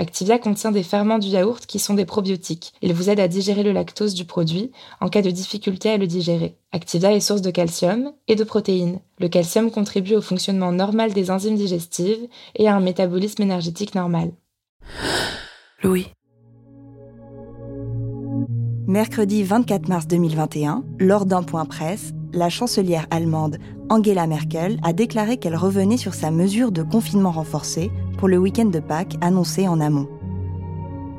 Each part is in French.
Activia contient des ferments du yaourt qui sont des probiotiques. Ils vous aident à digérer le lactose du produit en cas de difficulté à le digérer. Activia est source de calcium et de protéines. Le calcium contribue au fonctionnement normal des enzymes digestives et à un métabolisme énergétique normal. Louis. Mercredi 24 mars 2021, lors d'un point presse, la chancelière allemande Angela Merkel a déclaré qu'elle revenait sur sa mesure de confinement renforcé pour le week-end de Pâques annoncé en amont.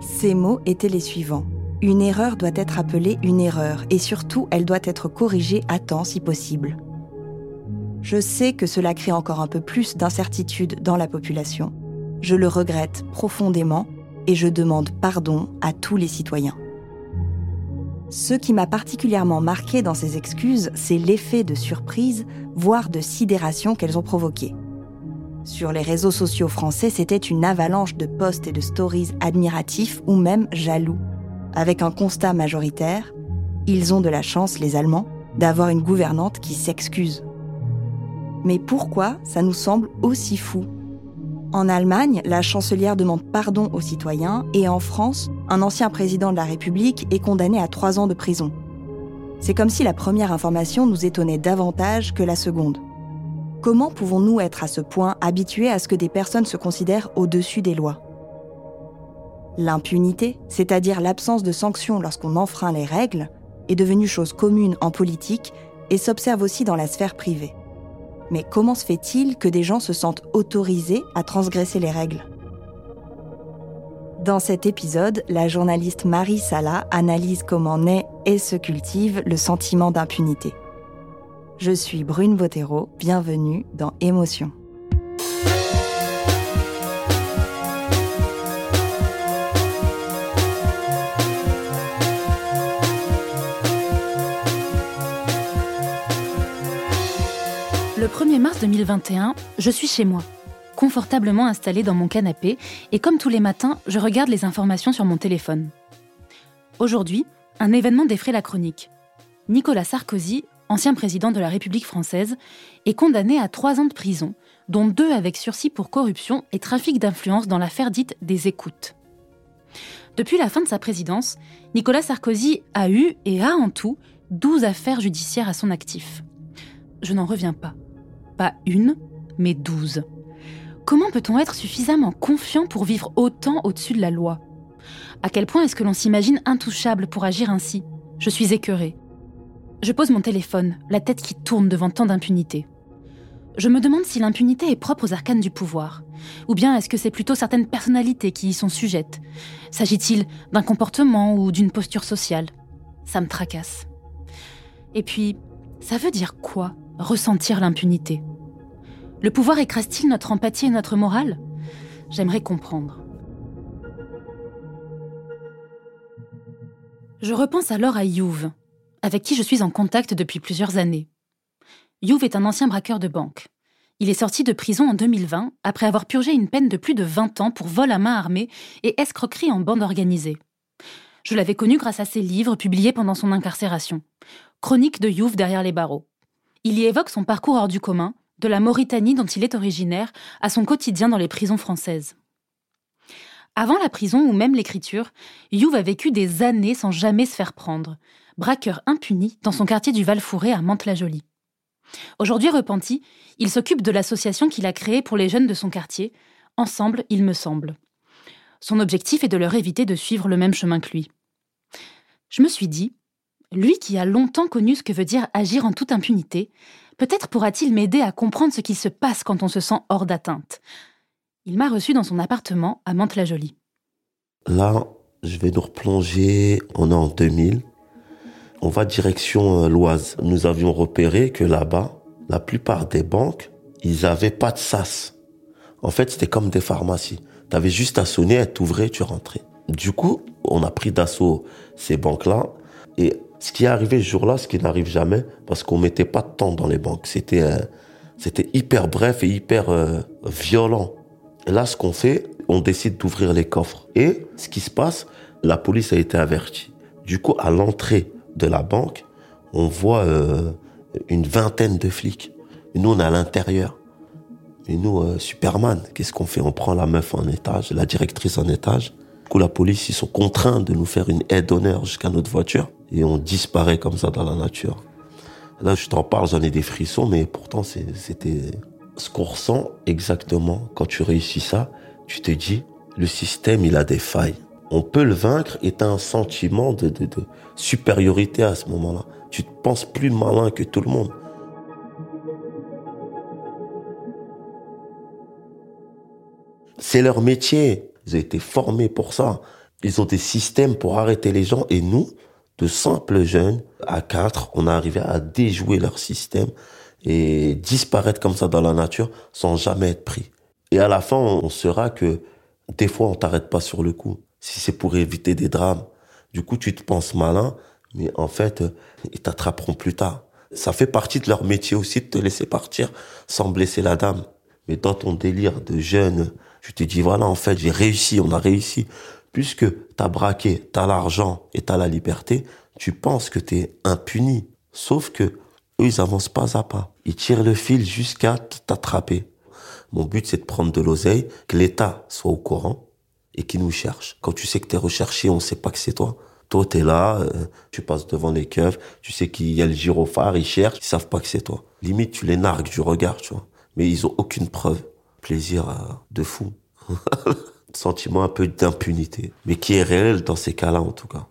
Ces mots étaient les suivants. Une erreur doit être appelée une erreur et surtout elle doit être corrigée à temps si possible. Je sais que cela crée encore un peu plus d'incertitude dans la population. Je le regrette profondément et je demande pardon à tous les citoyens. Ce qui m'a particulièrement marqué dans ces excuses, c'est l'effet de surprise, voire de sidération qu'elles ont provoqué. Sur les réseaux sociaux français, c'était une avalanche de posts et de stories admiratifs ou même jaloux, avec un constat majoritaire ils ont de la chance, les Allemands, d'avoir une gouvernante qui s'excuse. Mais pourquoi ça nous semble aussi fou? En Allemagne, la chancelière demande pardon aux citoyens et en France, un ancien président de la République est condamné à trois ans de prison. C'est comme si la première information nous étonnait davantage que la seconde. Comment pouvons-nous être à ce point habitués à ce que des personnes se considèrent au-dessus des lois? L'impunité, c'est-à-dire l'absence de sanctions lorsqu'on enfreint les règles, est devenue chose commune en politique et s'observe aussi dans la sphère privée. Mais comment se fait-il que des gens se sentent autorisés à transgresser les règles? Dans cet épisode, la journaliste Marie Sala analyse comment naît et se cultive le sentiment d'impunité. Je suis Brune Bottero, bienvenue dans Émotion. Le 1er mars 2021, je suis chez moi, confortablement installée dans mon canapé, et comme tous les matins, je regarde les informations sur mon téléphone. Aujourd'hui, un événement défraie la chronique. Nicolas Sarkozy, ancien président de la République française, est condamné à trois ans de prison, dont deux avec sursis pour corruption et trafic d'influence dans l'affaire dite des écoutes. Depuis la fin de sa présidence, Nicolas Sarkozy a eu et a en tout 12 affaires judiciaires à son actif. Je n'en reviens pas pas une, mais douze. Comment peut-on être suffisamment confiant pour vivre autant au-dessus de la loi? À quel point est-ce que l'on s'imagine intouchable pour agir ainsi? Je suis écœurée. Je pose mon téléphone, la tête qui tourne devant tant d'impunité. Je me demande si l'impunité est propre aux arcanes du pouvoir. Ou bien est-ce que c'est plutôt certaines personnalités qui y sont sujettes? S'agit-il d'un comportement ou d'une posture sociale? Ça me tracasse. Et puis, ça veut dire quoi, ressentir l'impunité? Le pouvoir écrase-t-il notre empathie et notre morale? J'aimerais comprendre. Je repense alors à Youve, avec qui je suis en contact depuis plusieurs années. Youv est un ancien braqueur de banque. Il est sorti de prison en 2020 après avoir purgé une peine de plus de 20 ans pour vol à main armée et escroquerie en bande organisée. Je l'avais connu grâce à ses livres publiés pendant son incarcération. Chronique de Youf derrière les barreaux. Il y évoque son parcours hors du commun, de la Mauritanie dont il est originaire, à son quotidien dans les prisons françaises. Avant la prison ou même l'écriture, Youve a vécu des années sans jamais se faire prendre, braqueur impuni dans son quartier du Val-Fouré à Mantes-la-Jolie. Aujourd'hui repenti, il s'occupe de l'association qu'il a créée pour les jeunes de son quartier, Ensemble, il me semble. Son objectif est de leur éviter de suivre le même chemin que lui. Je me suis dit, lui qui a longtemps connu ce que veut dire agir en toute impunité, peut-être pourra-t-il m'aider à comprendre ce qui se passe quand on se sent hors d'atteinte. Il m'a reçu dans son appartement à Mantes-la-Jolie. Là, je vais nous replonger, on est en 2000. On va direction euh, l'Oise. Nous avions repéré que là-bas, la plupart des banques, ils avaient pas de sas. En fait, c'était comme des pharmacies. Tu avais juste à sonner, elle t'ouvrait, tu rentrais. Du coup, on a pris d'assaut ces banques-là. Et ce qui est arrivé ce jour-là, ce qui n'arrive jamais, parce qu'on mettait pas de temps dans les banques. C'était euh, c'était hyper bref et hyper euh, violent. Là, ce qu'on fait, on décide d'ouvrir les coffres. Et ce qui se passe, la police a été avertie. Du coup, à l'entrée de la banque, on voit euh, une vingtaine de flics. Et nous, on est à l'intérieur. Et nous, euh, Superman, qu'est-ce qu'on fait? On prend la meuf en étage, la directrice en étage. Du coup, la police, ils sont contraints de nous faire une aide d'honneur jusqu'à notre voiture. Et on disparaît comme ça dans la nature. Là, je t'en parle, j'en ai des frissons, mais pourtant, c'était ce qu'on ressent exactement quand tu réussis ça. Tu te dis, le système, il a des failles. On peut le vaincre et tu as un sentiment de, de, supériorité à ce moment-là. Tu te penses plus malin que tout le monde. C'est leur métier. Ils ont été formés pour ça. Ils ont des systèmes pour arrêter les gens. Et nous, de simples jeunes, à quatre, on a arrivé à déjouer leur système et disparaître comme ça dans la nature sans jamais être pris. Et à la fin, on saura que des fois, on t'arrête pas sur le coup. Si c'est pour éviter des drames. Du coup, tu te penses malin, mais en fait, ils t'attraperont plus tard. Ça fait partie de leur métier aussi de te laisser partir sans blesser la dame. Mais dans ton délire de jeune, tu te dis, voilà, en fait, j'ai réussi, on a réussi. Puisque t'as braqué, t'as l'argent et t'as la liberté, tu penses que t'es impuni. Sauf que eux, ils avancent pas à pas. Ils tirent le fil jusqu'à t'attraper. Mon but, c'est de prendre de l'oseille, que l'État soit au courant et qu'il nous cherche. Quand tu sais que t'es recherché, on sait pas que c'est toi. Toi, t'es là, euh, tu passes devant les keufs, tu sais qu'il y a le gyrophare, ils cherchent, ils savent pas que c'est toi. Limite, tu les nargues du regard, tu vois. Mais ils ont aucune preuve. Plaisir euh, de fou. Sentiment un peu d'impunité. Mais qui est réel dans ces cas-là, en tout cas.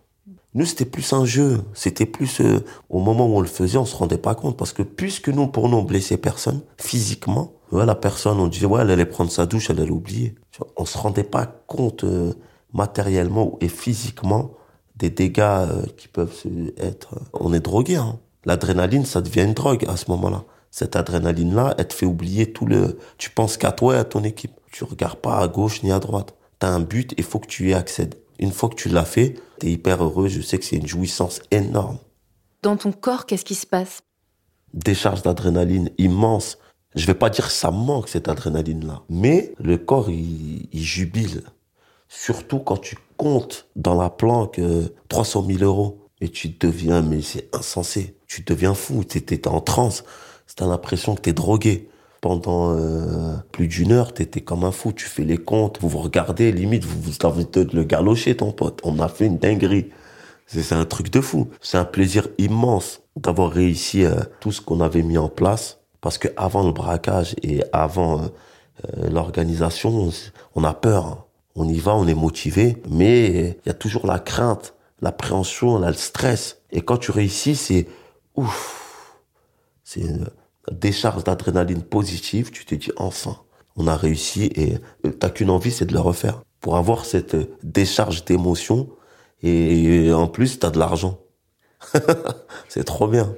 Nous, c'était plus un jeu. C'était plus euh, au moment où on le faisait, on se rendait pas compte parce que puisque nous, pour nous, on blessait personne physiquement, ouais, la personne, on disait ouais, elle allait prendre sa douche, elle allait oublier. On se rendait pas compte euh, matériellement et physiquement des dégâts euh, qui peuvent être. On est drogué. Hein. L'adrénaline, ça devient une drogue à ce moment-là. Cette adrénaline-là, elle te fait oublier tout le. Tu penses qu'à toi et à ton équipe. Tu regardes pas à gauche ni à droite. T'as un but, il faut que tu y accèdes. Une fois que tu l'as fait, tu es hyper heureux. Je sais que c'est une jouissance énorme. Dans ton corps, qu'est-ce qui se passe? Décharge d'adrénaline immense. Je vais pas dire ça manque cette adrénaline-là, mais le corps il, jubile. Surtout quand tu comptes dans la planque 300 000 euros et tu deviens, mais c'est insensé. Tu deviens fou. Tu es, en transe. C'est l'impression que tu es drogué pendant euh, plus d'une heure, t'étais comme un fou, tu fais les comptes, vous vous regardez, limite, vous, vous avez de le galocher, ton pote. On a fait une dinguerie. C'est un truc de fou. C'est un plaisir immense d'avoir réussi euh, tout ce qu'on avait mis en place. Parce que avant le braquage et avant euh, l'organisation, on a peur. On y va, on est motivé, mais il y a toujours la crainte, l'appréhension, le stress. Et quand tu réussis, c'est ouf. C'est décharge d'adrénaline positive, tu te dis enfin, on a réussi et euh, t'as qu'une envie, c'est de le refaire. Pour avoir cette euh, décharge d'émotion et en plus, t'as de l'argent. c'est trop bien.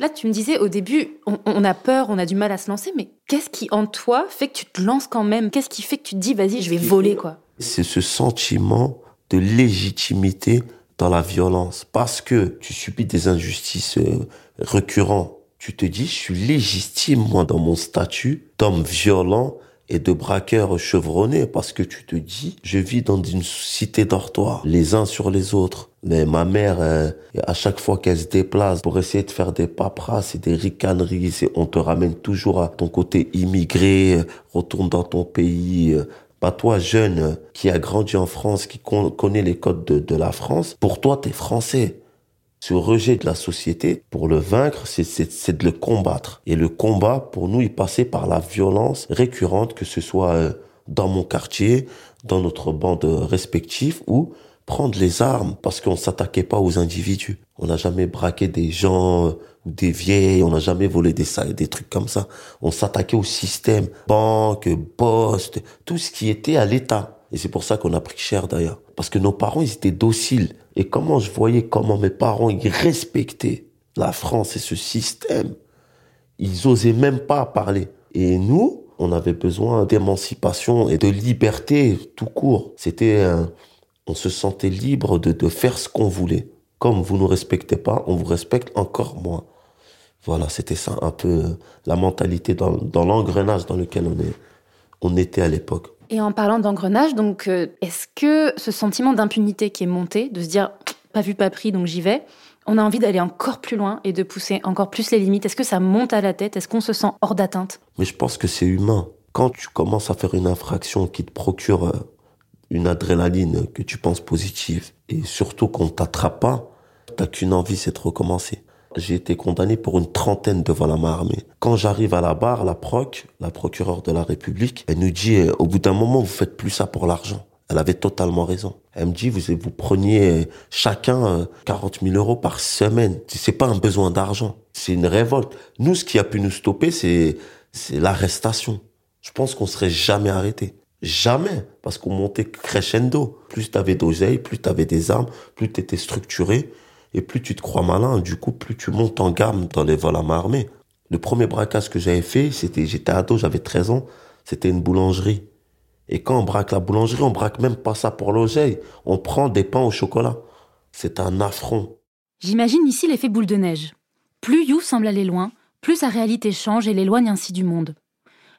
Là, tu me disais au début, on, a peur, on a du mal à se lancer, mais qu'est-ce qui en toi fait que tu te lances quand même? Qu'est-ce qui fait que tu te dis, vas-y, je vais voler, quoi? C'est ce sentiment de légitimité dans la violence. Parce que tu subis des injustices euh, récurrentes, tu te dis, je suis légitime, moi, dans mon statut d'homme violent et de braqueur chevronné parce que tu te dis, je vis dans une cité dortoir, les uns sur les autres. Mais ma mère, euh, à chaque fois qu'elle se déplace pour essayer de faire des paperasses et des ricaneries, on te ramène toujours à ton côté immigré, euh, retourne dans ton pays. Pas toi, jeune, qui a grandi en France, qui connaît les codes de, de la France, pour toi, t'es français ce rejet de la société, pour le vaincre, c'est de le combattre. Et le combat, pour nous, il passait par la violence récurrente, que ce soit euh, dans mon quartier, dans notre bande respective, ou prendre les armes, parce qu'on s'attaquait pas aux individus. On n'a jamais braqué des gens, euh, des vieilles, on n'a jamais volé des, des trucs comme ça. On s'attaquait au système, banque, poste, tout ce qui était à l'État. Et c'est pour ça qu'on a pris cher d'ailleurs. Parce que nos parents, ils étaient dociles. Et comment je voyais comment mes parents, ils respectaient la France et ce système. Ils osaient même pas parler. Et nous, on avait besoin d'émancipation et de liberté tout court. C'était, on se sentait libre de, faire ce qu'on voulait. Comme vous nous respectez pas, on vous respecte encore moins. Voilà, c'était ça un peu la mentalité dans, l'engrenage dans lequel on était à l'époque. Et en parlant d'engrenage, donc, euh, est-ce que ce sentiment d'impunité qui est monté, de se dire pas vu, pas pris, donc j'y vais, on a envie d'aller encore plus loin et de pousser encore plus les limites? Est-ce que ça monte à la tête? Est-ce qu'on se sent hors d'atteinte? Mais je pense que c'est humain. Quand tu commences à faire une infraction qui te procure euh, une adrénaline que tu penses positive, et surtout qu'on t'attrape pas, t'as qu'une envie, c'est de recommencer. J'ai été condamné pour une trentaine de vols à main armée. Quand j'arrive à la barre, la proc, la procureure de la République, elle nous dit, euh, au bout d'un moment, vous faites plus ça pour l'argent. Elle avait totalement raison. Elle me dit, vous, vous preniez euh, chacun 40 euh, 000 euros par semaine. C'est pas un besoin d'argent. C'est une révolte. Nous, ce qui a pu nous stopper, c'est, c'est l'arrestation. Je pense qu'on serait jamais arrêté. Jamais. Parce qu'on montait crescendo. Plus t'avais d'oseille, plus t'avais des armes, plus t'étais structuré. Et plus tu te crois malin, du coup, plus tu montes en gamme dans les vols à main armée. Le premier braquage que j'avais fait, c'était, j'étais ado, j'avais 13 ans, c'était une boulangerie. Et quand on braque la boulangerie, on braque même pas ça pour l'oseille. On prend des pains au chocolat. C'est un affront. J'imagine ici l'effet boule de neige. Plus You semble aller loin, plus sa réalité change et l'éloigne ainsi du monde.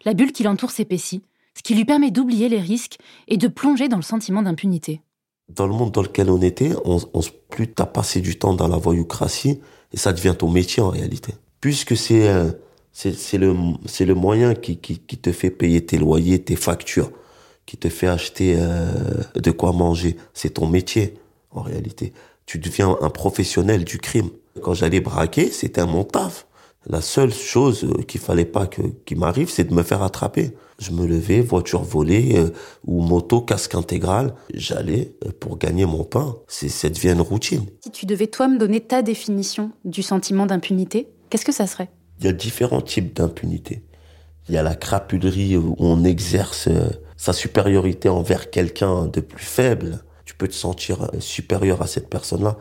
La bulle qui l'entoure s'épaissit, ce qui lui permet d'oublier les risques et de plonger dans le sentiment d'impunité dans le monde dans lequel on était, on, on, plus t'as passé du temps dans la voyoucratie, et ça devient ton métier en réalité. Puisque c'est euh, c'est le c'est le moyen qui, qui, te fait payer tes loyers, tes factures, qui te fait acheter euh, de quoi manger. C'est ton métier en réalité. Tu deviens un professionnel du crime. Quand j'allais braquer, c'était mon taf. La seule chose euh, qu'il fallait pas que qui m'arrive, c'est de me faire attraper. Je me levais, voiture volée euh, ou moto, casque intégral. J'allais euh, pour gagner mon pain. C'est ça devient une routine. Si tu devais toi me donner ta définition du sentiment d'impunité, qu'est-ce que ça serait? Il y a différents types d'impunité. Il y a la crapulerie où on exerce sa supériorité envers quelqu'un de plus faible. Tu peux te sentir supérieur à cette personne-là.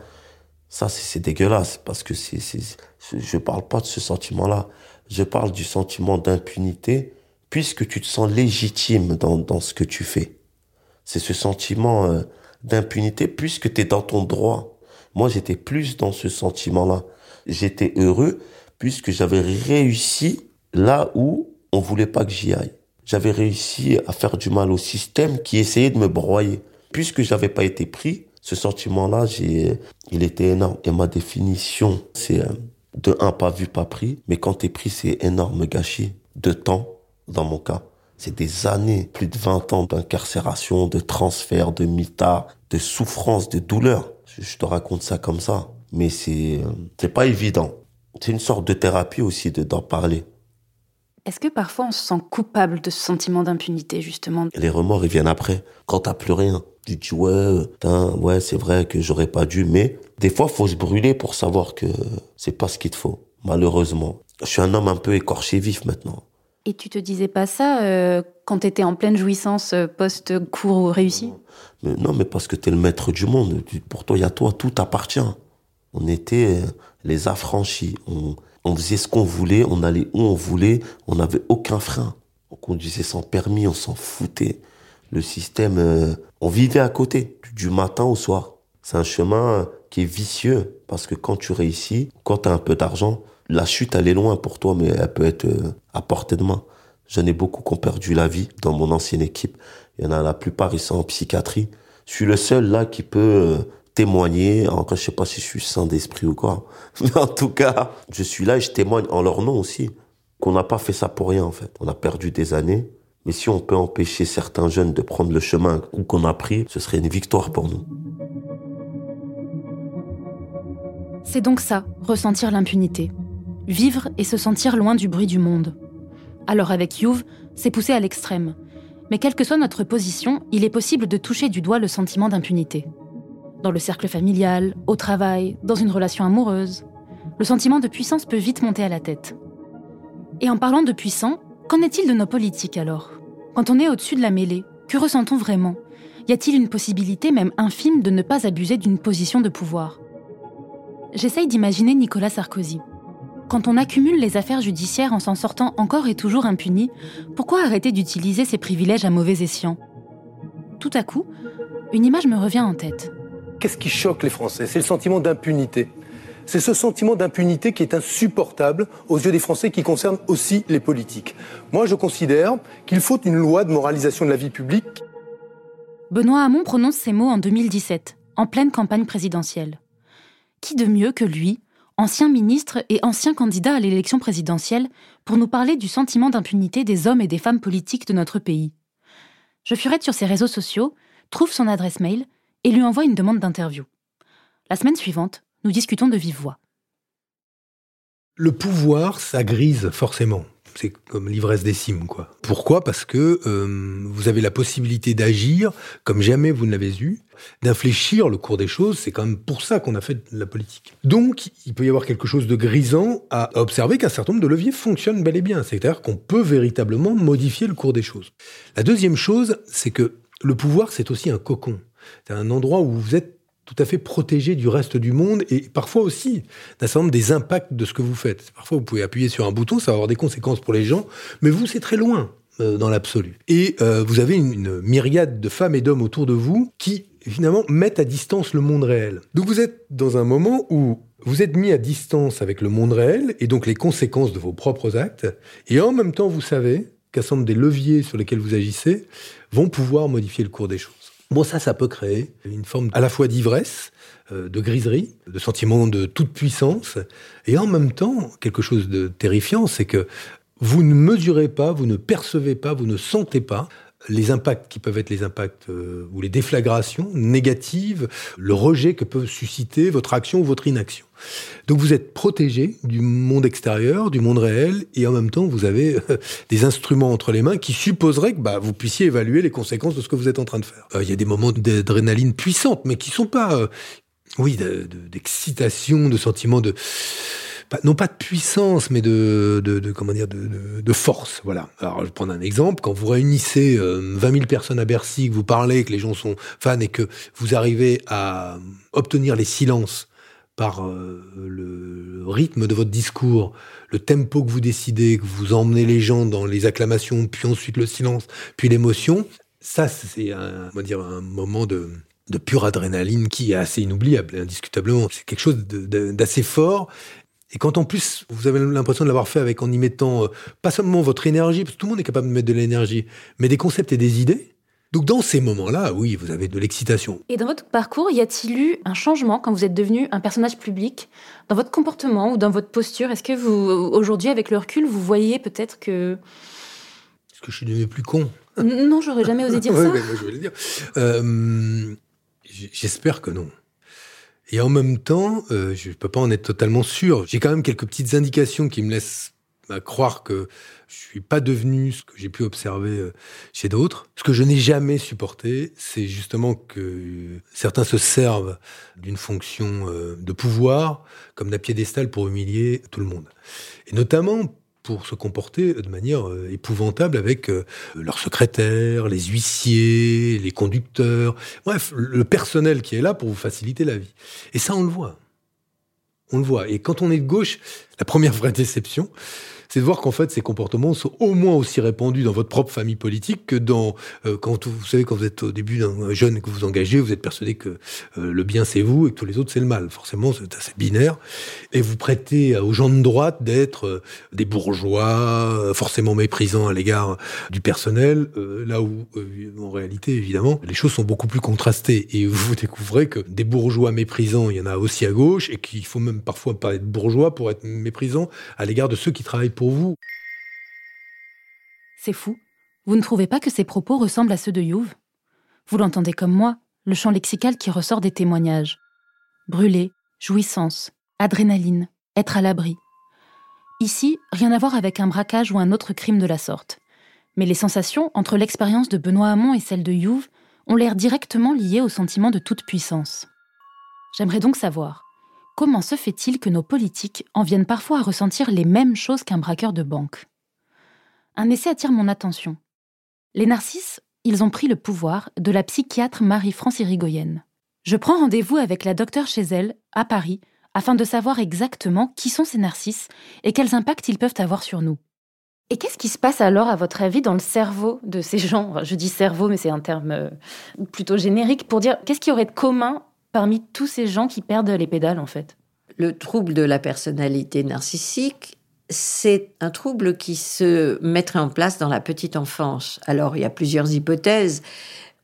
Ça, c'est dégueulasse parce que c'est, je parle pas de ce sentiment-là. Je parle du sentiment d'impunité puisque tu te sens légitime dans, dans ce que tu fais. C'est ce sentiment euh, d'impunité puisque tu es dans ton droit. Moi, j'étais plus dans ce sentiment-là. J'étais heureux puisque j'avais réussi là où on voulait pas que j'y aille. J'avais réussi à faire du mal au système qui essayait de me broyer. Puisque j'avais pas été pris, ce sentiment-là, j'ai, il était énorme. Et ma définition, c'est euh, de un, pas vu, pas pris. Mais quand t'es pris, c'est énorme gâchis de temps, dans mon cas. C'est des années, plus de 20 ans d'incarcération, de transfert, de mitard, de souffrance, de douleur. Je, te raconte ça comme ça. Mais c'est, euh, c'est pas évident. C'est une sorte de thérapie aussi de, d'en parler. Est-ce que parfois on se sent coupable de ce sentiment d'impunité, justement? Les remords, ils viennent après, quand t'as plus rien. Tu dis, ouais, ouais, c'est vrai que j'aurais pas dû, mais des fois, faut se brûler pour savoir que c'est pas ce qu'il te faut, malheureusement. Je suis un homme un peu écorché vif maintenant. Et tu te disais pas ça euh, quand tu étais en pleine jouissance euh, post-cours réussi? Mais Non, mais parce que tu es le maître du monde. Pour toi, il y a toi, tout appartient. On était euh, les affranchis. On, on faisait ce qu'on voulait, on allait où on voulait, on n'avait aucun frein. On conduisait sans permis, on s'en foutait. Le système, euh, on vivait à côté, du matin au soir. C'est un chemin qui est vicieux parce que quand tu réussis, quand tu as un peu d'argent, la chute elle est loin pour toi, mais elle peut être euh, à portée de main. J'en ai beaucoup qui ont perdu la vie dans mon ancienne équipe. Il y en a la plupart, ils sont en psychiatrie. Je suis le seul là qui peut euh, témoigner. Encore, je sais pas si je suis saint d'esprit ou quoi. Mais en tout cas, je suis là et je témoigne en leur nom aussi. Qu'on n'a pas fait ça pour rien, en fait. On a perdu des années. Mais si on peut empêcher certains jeunes de prendre le chemin qu'on a pris, ce serait une victoire pour nous. C'est donc ça, ressentir l'impunité. Vivre et se sentir loin du bruit du monde. Alors avec Youve, c'est poussé à l'extrême. Mais quelle que soit notre position, il est possible de toucher du doigt le sentiment d'impunité. Dans le cercle familial, au travail, dans une relation amoureuse, le sentiment de puissance peut vite monter à la tête. Et en parlant de puissant, qu'en est-il de nos politiques alors? Quand on est au-dessus de la mêlée, que ressent-on vraiment? Y a-t-il une possibilité, même infime, de ne pas abuser d'une position de pouvoir? J'essaye d'imaginer Nicolas Sarkozy. Quand on accumule les affaires judiciaires en s'en sortant encore et toujours impuni, pourquoi arrêter d'utiliser ces privilèges à mauvais escient? Tout à coup, une image me revient en tête. Qu'est-ce qui choque les Français? C'est le sentiment d'impunité. C'est ce sentiment d'impunité qui est insupportable aux yeux des Français qui concerne aussi les politiques. Moi, je considère qu'il faut une loi de moralisation de la vie publique. Benoît Hamon prononce ces mots en 2017, en pleine campagne présidentielle. Qui de mieux que lui ancien ministre et ancien candidat à l'élection présidentielle, pour nous parler du sentiment d'impunité des hommes et des femmes politiques de notre pays? Je furette sur ses réseaux sociaux, trouve son adresse mail et lui envoie une demande d'interview. La semaine suivante, nous discutons de vive voix. Le pouvoir, ça grise forcément c'est comme l'ivresse des cimes, quoi. Pourquoi? Parce que euh, vous avez la possibilité d'agir comme jamais vous ne l'avez eu, d'infléchir le cours des choses. C'est quand même pour ça qu'on a fait de la politique. Donc, il peut y avoir quelque chose de grisant à observer qu'un certain nombre de leviers fonctionnent bel et bien. C'est-à-dire qu'on peut véritablement modifier le cours des choses. La deuxième chose, c'est que le pouvoir, c'est aussi un cocon. C'est un endroit où vous êtes tout à fait protégé du reste du monde et parfois aussi d'un certain nombre des impacts de ce que vous faites. Parfois, vous pouvez appuyer sur un bouton, ça va avoir des conséquences pour les gens, mais vous, c'est très loin euh, dans l'absolu. Et euh, vous avez une, une, myriade de femmes et d'hommes autour de vous qui, finalement, mettent à distance le monde réel. Donc vous êtes dans un moment où vous êtes mis à distance avec le monde réel et donc les conséquences de vos propres actes, et en même temps, vous savez qu'un certain nombre des leviers sur lesquels vous agissez vont pouvoir modifier le cours des choses. Bon, ça, ça peut créer une forme à la fois d'ivresse, euh, de griserie, de sentiment de toute puissance, et en même temps, quelque chose de terrifiant, c'est que vous ne mesurez pas, vous ne percevez pas, vous ne sentez pas les impacts qui peuvent être les impacts euh, ou les déflagrations négatives, le rejet que peut susciter votre action ou votre inaction. Donc vous êtes protégé du monde extérieur, du monde réel, et en même temps vous avez euh, des instruments entre les mains qui supposeraient que bah, vous puissiez évaluer les conséquences de ce que vous êtes en train de faire. Euh, il y a des moments d'adrénaline puissante, mais qui sont pas, oui, d'excitation, de, de sentiments de non pas de puissance, mais de, de, comment dire, de, de, force. Voilà. Alors, je vais prendre un exemple. Quand vous réunissez 20 euh, 000 personnes à Bercy, que vous parlez, que les gens sont fans et que vous arrivez à obtenir les silences par euh, le rythme de votre discours, le tempo que vous décidez, que vous emmenez les gens dans les acclamations, puis ensuite le silence, puis l'émotion, ça, c'est un, dire, un moment de, de pure adrénaline qui est assez inoubliable, indiscutablement. C'est quelque chose d'assez fort et quand en plus vous avez l'impression de l'avoir fait avec en y mettant euh, pas seulement votre énergie, parce que tout le monde est capable de mettre de l'énergie, mais des concepts et des idées. Donc dans ces moments-là, oui, vous avez de l'excitation. Et dans votre parcours, y a-t-il eu un changement quand vous êtes devenu un personnage public dans votre comportement ou dans votre posture? Est-ce que vous, aujourd'hui, avec le recul, vous voyez peut-être que... Est-ce que je suis devenu plus con? Non, j'aurais jamais osé dire ça. moi, je vais le dire. Euh, j'espère que non. Et en même temps, euh, je peux pas en être totalement sûr. J'ai quand même quelques petites indications qui me laissent bah, croire que je suis pas devenu ce que j'ai pu observer euh, chez d'autres. Ce que je n'ai jamais supporté, c'est justement que certains se servent d'une fonction euh, de pouvoir comme d'un piédestal pour humilier tout le monde. Et notamment pour se comporter de manière euh, épouvantable avec euh, leurs secrétaires, les huissiers, les conducteurs, bref, le personnel qui est là pour vous faciliter la vie. Et ça, on le voit. On le voit. Et quand on est de gauche, la première vraie déception, c'est de voir qu'en fait ces comportements sont au moins aussi répandus dans votre propre famille politique que dans euh, quand vous, savez quand vous êtes au début d'un jeune et que vous vous engagez, vous êtes persuadé que euh, le bien c'est vous et que tous les autres c'est le mal. Forcément, c'est assez binaire et vous prêtez aux gens de droite d'être euh, des bourgeois forcément méprisants à l'égard du personnel, là où en réalité évidemment les choses sont beaucoup plus contrastées et vous découvrez que des bourgeois méprisants, il y en a aussi à gauche et qu'il faut même parfois parler de bourgeois pour être méprisant à l'égard de ceux qui travaillent pour C'est fou. Vous ne trouvez pas que ces propos ressemblent à ceux de Youve? Vous l'entendez comme moi, le champ lexical qui ressort des témoignages. Brûler, jouissance, adrénaline, être à l'abri. Ici, rien à voir avec un braquage ou un autre crime de la sorte. Mais les sensations entre l'expérience de Benoît Hamon et celle de Youve ont l'air directement liées au sentiment de toute puissance. J'aimerais donc savoir, comment se fait-il que nos politiques en viennent parfois à ressentir les mêmes choses qu'un braqueur de banque? Un essai attire mon attention. Les narcisses, ils ont pris le pouvoir de la psychiatre Marie-France Irigoyenne. Je prends rendez-vous avec la docteure chez elle, à Paris, afin de savoir exactement qui sont ces narcisses et quels impacts ils peuvent avoir sur nous. Et qu'est-ce qui se passe alors, à votre avis, dans le cerveau de ces gens? Je dis cerveau, mais c'est un terme euh, plutôt générique pour dire qu'est-ce qu'il y aurait de commun parmi tous ces gens qui perdent les pédales, en fait Le trouble de la personnalité narcissique, c'est un trouble qui se mettrait en place dans la petite enfance. Alors, il y a plusieurs hypothèses.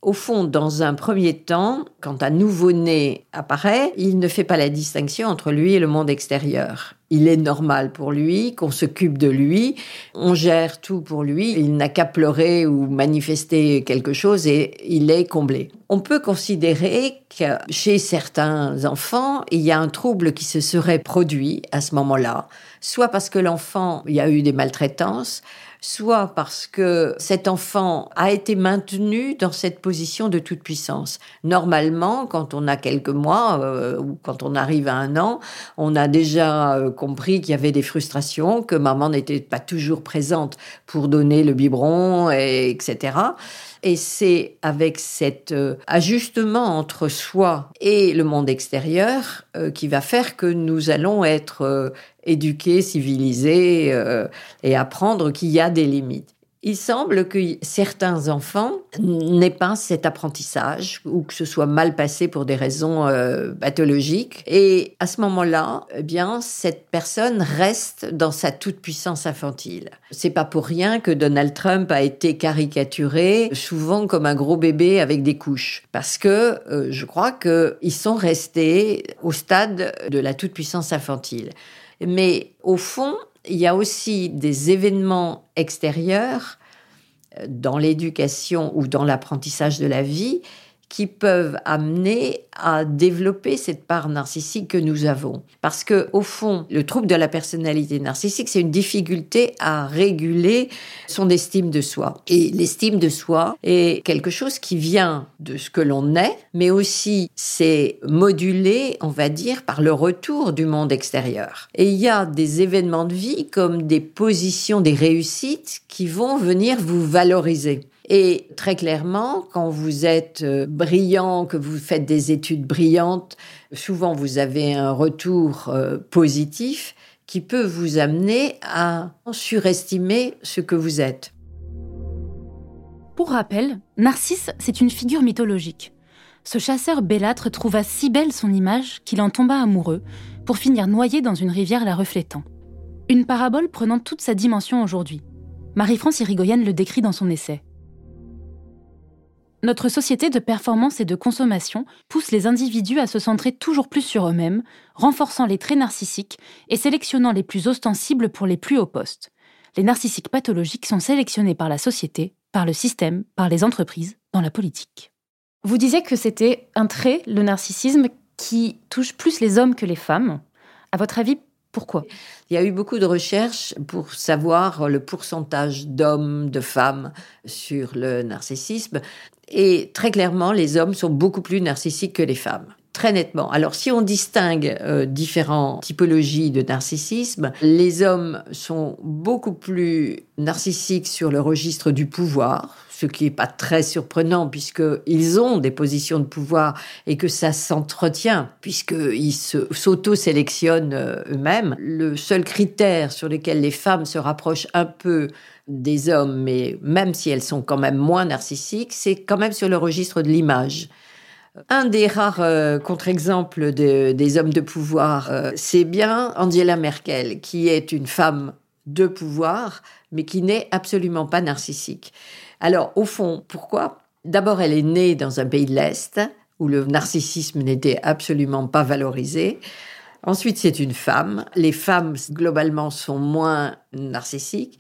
Au fond, dans un premier temps, quand un nouveau-né apparaît, il ne fait pas la distinction entre lui et le monde extérieur. Il est normal pour lui qu'on s'occupe de lui, on gère tout pour lui, il n'a qu'à pleurer ou manifester quelque chose et il est comblé. On peut considérer que chez certains enfants, il y a un trouble qui se serait produit à ce moment-là, soit parce que l'enfant, il y a eu des maltraitances, soit parce que cet enfant a été maintenu dans cette position de toute puissance. Normalement, quand on a quelques mois euh, ou quand on arrive à un an, on a déjà euh, compris qu'il y avait des frustrations, que maman n'était pas toujours présente pour donner le biberon, et, etc. Et c'est avec cet euh, ajustement entre soi et le monde extérieur euh, qui va faire que nous allons être euh, éduqués, civilisés et apprendre qu'il y a des limites. Il semble que certains enfants n'aient pas cet apprentissage ou que ce soit mal passé pour des raisons euh, pathologiques. Et à ce moment-là, eh bien, cette personne reste dans sa toute-puissance infantile. C'est pas pour rien que Donald Trump a été caricaturé souvent comme un gros bébé avec des couches. Parce que euh, je crois qu'ils sont restés au stade de la toute-puissance infantile. Mais au fond, il y a aussi des événements extérieurs euh, dans l'éducation ou dans l'apprentissage de la vie qui peuvent amener à développer cette part narcissique que nous avons. Parce que, au fond, le trouble de la personnalité narcissique, c'est une difficulté à réguler son estime de soi. Et l'estime de soi est quelque chose qui vient de ce que l'on est, mais aussi c'est modulé, on va dire, par le retour du monde extérieur. Et il y a des événements de vie comme des positions, des réussites qui vont venir vous valoriser. Et très clairement, quand vous êtes euh, brillant, que vous faites des études brillantes, souvent vous avez un retour euh, positif qui peut vous amener à surestimer ce que vous êtes. Pour rappel, Narcisse, c'est une figure mythologique. Ce chasseur bellâtre trouva si belle son image qu'il en tomba amoureux, pour finir noyé dans une rivière la reflétant. Une parabole prenant toute sa dimension aujourd'hui. Marie-France Irigoyenne le décrit dans son essai. Notre société de performance et de consommation pousse les individus à se centrer toujours plus sur eux-mêmes, renforçant les traits narcissiques et sélectionnant les plus ostensibles pour les plus hauts postes. Les narcissiques pathologiques sont sélectionnés par la société, par le système, par les entreprises, dans la politique. Vous disiez que c'était un trait, le narcissisme, qui touche plus les hommes que les femmes. À votre avis, pourquoi? Il y a eu beaucoup de recherches pour savoir le pourcentage d'hommes, de femmes sur le narcissisme. Et très clairement, les hommes sont beaucoup plus narcissiques que les femmes. très nettement. Alors si on distingue euh, différentes typologies de narcissisme, les hommes sont beaucoup plus narcissiques sur le registre du pouvoir, ce qui n'est pas très surprenant puisqu'ils ont des positions de pouvoir et que ça s'entretient puisqu'ils s'auto-sélectionnent euh, eux-mêmes. Le seul critère sur lequel les femmes se rapprochent un peu des hommes, mais même si elles sont quand même moins narcissiques, c'est quand même sur le registre de l'image. Un des rares euh, contre-exemples des hommes de pouvoir, euh, c'est bien Angela Merkel, qui est une femme de pouvoir, mais qui n'est absolument pas narcissique. Alors, au fond, pourquoi? D'abord, elle est née dans un pays de l'Est, où le narcissisme n'était absolument pas valorisé. Ensuite, c'est une femme. Les femmes, globalement, sont moins narcissiques.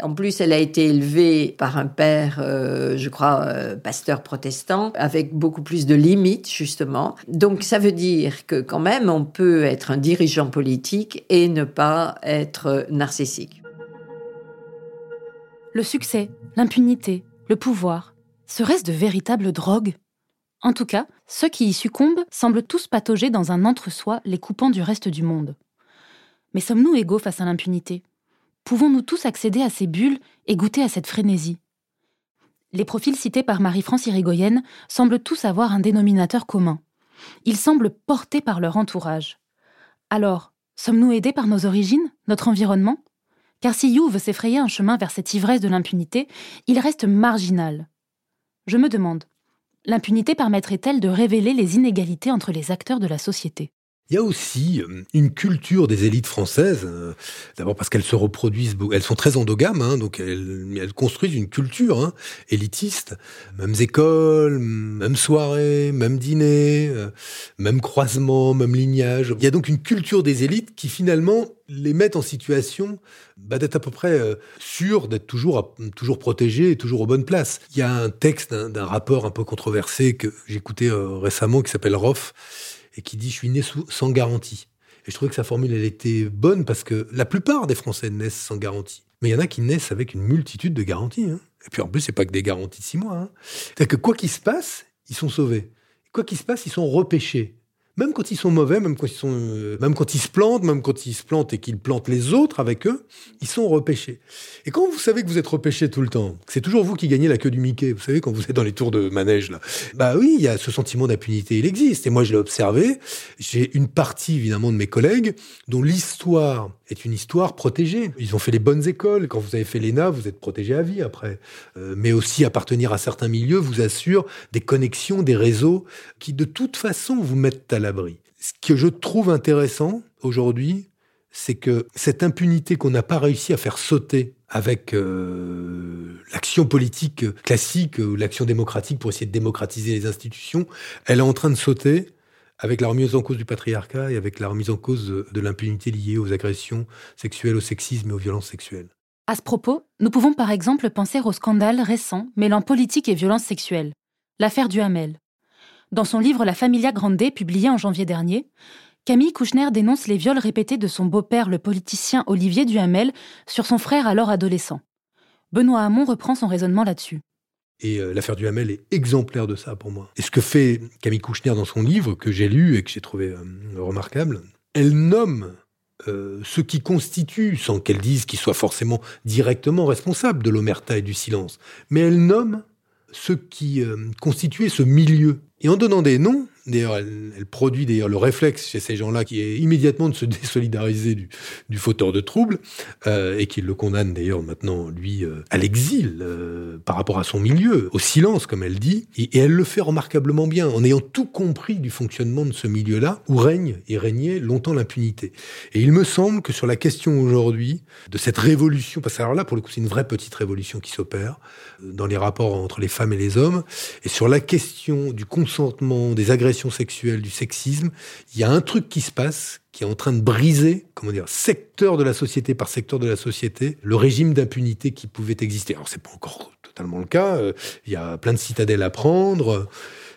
En plus, elle a été élevée par un père, euh, je crois, euh, pasteur protestant, avec beaucoup plus de limites, justement. Donc, ça veut dire que quand même, on peut être un dirigeant politique et ne pas être narcissique. Le succès, l'impunité, le pouvoir, serait-ce de véritables drogues? En tout cas, ceux qui y succombent semblent tous patauger dans un entre-soi les coupant du reste du monde. Mais sommes-nous égaux face à l'impunité? Pouvons-nous tous accéder à ces bulles et goûter à cette frénésie? Les profils cités par Marie-France Irigoyenne semblent tous avoir un dénominateur commun. Ils semblent portés par leur entourage. Alors, sommes-nous aidés par nos origines, notre environnement? Car si You veut s'effrayer un chemin vers cette ivresse de l'impunité, il reste marginal. Je me demande, l'impunité permettrait-elle de révéler les inégalités entre les acteurs de la société? Il y a aussi euh, une culture des élites françaises, euh, d'abord parce qu'elles se reproduisent, elles sont très endogames, hein, donc elles, construisent une culture hein, élitiste, mêmes écoles, même soirées, même dîner, euh, même croisement, même lignage. Il y a donc une culture des élites qui finalement les met en situation bah, d'être à peu près sûr d'être toujours, toujours protégé et toujours aux bonnes places. Il y a un texte d'un rapport un peu controversé que j'écoutais récemment qui s'appelle Roff, et qui dit je suis né sans garantie. Et je trouvais que sa formule, elle était bonne parce que la plupart des Français naissent sans garantie. Mais il y en a qui naissent avec une multitude de garanties. Hein. Et puis en plus, c'est pas que des garanties de six mois. Hein. C'est-à-dire que quoi qu'il se passe, ils sont sauvés. Quoi qu'il se passe, ils sont repêchés même quand ils sont mauvais, même quand ils sont, euh, même quand ils se plantent, même quand ils se plantent et qu'ils plantent les autres avec eux, ils sont repêchés. Et quand vous savez que vous êtes repêché tout le temps, c'est toujours vous qui gagnez la queue du Mickey. Vous savez quand vous êtes dans les tours de manège là. Bah oui, il y a ce sentiment d'impunité, il existe. Et moi je l'ai observé. J'ai une partie évidemment de mes collègues dont l'histoire est une histoire protégée. Ils ont fait les bonnes écoles. Quand vous avez fait l'ENA, vous êtes protégé à vie après. Euh, mais aussi appartenir à certains milieux vous assure des connexions, des réseaux qui de toute façon vous mettent à la ce que je trouve intéressant aujourd'hui, c'est que cette impunité qu'on n'a pas réussi à faire sauter avec euh, l'action politique classique ou l'action démocratique pour essayer de démocratiser les institutions, elle est en train de sauter avec la remise en cause du patriarcat et avec la remise en cause de l'impunité liée aux agressions sexuelles, au sexisme et aux violences sexuelles. À ce propos, nous pouvons par exemple penser au scandale récent mêlant politique et violence sexuelle, l'affaire du Hamel. Dans son livre La Familia Grande, publié en janvier dernier, Camille Kouchner dénonce les viols répétés de son beau-père, le politicien Olivier Duhamel, sur son frère alors adolescent. Benoît Hamon reprend son raisonnement là-dessus. Et euh, l'affaire Duhamel est exemplaire de ça pour moi. Et ce que fait Camille Kouchner dans son livre, que j'ai lu et que j'ai trouvé euh, remarquable, elle nomme euh, ce qui constitue, sans qu'elle dise qu'il soit forcément directement responsable de l'omerta et du silence, mais elle nomme ce qui constituait ce milieu et en donnant des noms, D'ailleurs, elle, produit d'ailleurs le réflexe chez ces gens-là qui est immédiatement de se désolidariser du, du fauteur de troubles euh, et qui le condamne d'ailleurs maintenant, lui, euh, à l'exil euh, par rapport à son milieu, au silence, comme elle dit. Et, elle le fait remarquablement bien, en ayant tout compris du fonctionnement de ce milieu-là, où règne et régnait longtemps l'impunité. Et il me semble que sur la question aujourd'hui de cette révolution, parce que alors là, pour le coup, c'est une vraie petite révolution qui s'opère dans les rapports entre les femmes et les hommes, et sur la question du consentement, des agressions sexuelle, du sexisme, il y a un truc qui se passe qui est en train de briser, comment dire, secteur de la société par secteur de la société, le régime d'impunité qui pouvait exister. Alors c'est pas encore totalement le cas, euh, il y a plein de citadelles à prendre.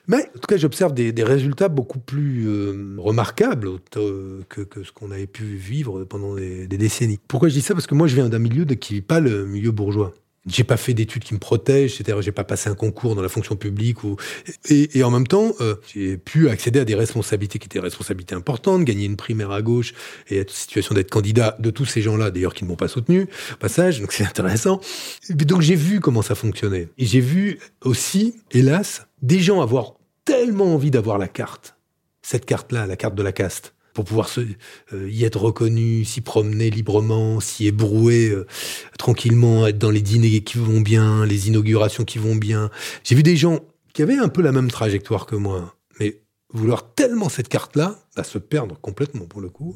Mais en tout cas, j'observe des, résultats beaucoup plus euh, remarquables que, ce qu'on avait pu vivre pendant des, décennies. Pourquoi je dis ça? Parce que moi, je viens d'un milieu de, qui vit pas le milieu bourgeois. J'ai pas fait d'études qui me protègent, j'ai pas passé un concours dans la fonction publique ou et, et en même temps euh, j'ai pu accéder à des responsabilités qui étaient responsabilités importantes, gagner une primaire à gauche et être en situation d'être candidat de tous ces gens-là d'ailleurs qui ne m'ont pas soutenu passage donc c'est intéressant. Donc j'ai vu comment ça fonctionnait et j'ai vu aussi hélas des gens avoir tellement envie d'avoir la carte cette carte-là, la carte de la caste pour pouvoir euh, y être reconnu, s'y promener librement, s'y ébrouer euh, tranquillement, être dans les dîners qui vont bien, les inaugurations qui vont bien. J'ai vu des gens qui avaient un peu la même trajectoire que moi, mais vouloir tellement cette carte-là, bah, se perdre complètement pour le coup.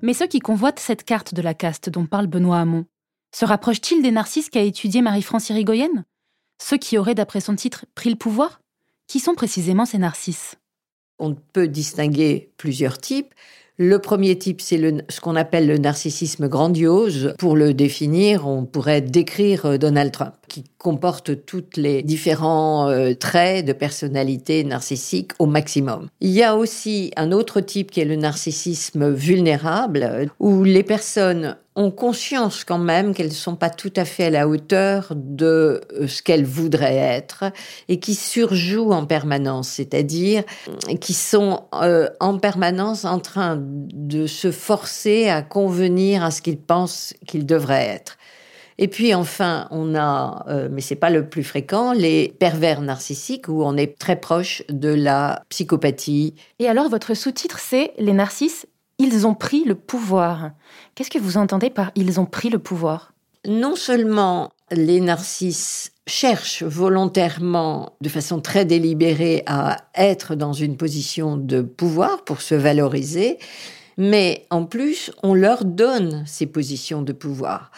Mais ceux qui convoitent cette carte de la caste dont parle Benoît Hamon se rapprochent-ils des narcisses qu'a étudié Marie-France Irigoyen? Ceux qui auraient, d'après son titre, pris le pouvoir? Qui sont précisément ces narcisses? On peut distinguer plusieurs types. Le premier type, c'est ce qu'on appelle le narcissisme grandiose. Pour le définir, on pourrait décrire euh, Donald Trump, qui comporte tous les différents euh, traits de personnalité narcissique au maximum. Il y a aussi un autre type qui est le narcissisme vulnérable, où les personnes ont conscience quand même qu'elles ne sont pas tout à fait à la hauteur de euh, ce qu'elles voudraient être et qui surjouent en permanence, c'est-à-dire qui sont euh, en permanence en train de se forcer à convenir à ce qu'ils pensent qu'ils devraient être. Et puis enfin, on a, euh, mais c'est pas le plus fréquent, les pervers narcissiques où on est très proche de la psychopathie. Et alors, votre sous-titre, c'est Les narcisses, ils ont pris le pouvoir. Qu'est-ce que vous entendez par ils ont pris le pouvoir? Non seulement les narcisses cherchent volontairement, de façon très délibérée, à être dans une position de pouvoir pour se valoriser, mais en plus, on leur donne ces positions de pouvoir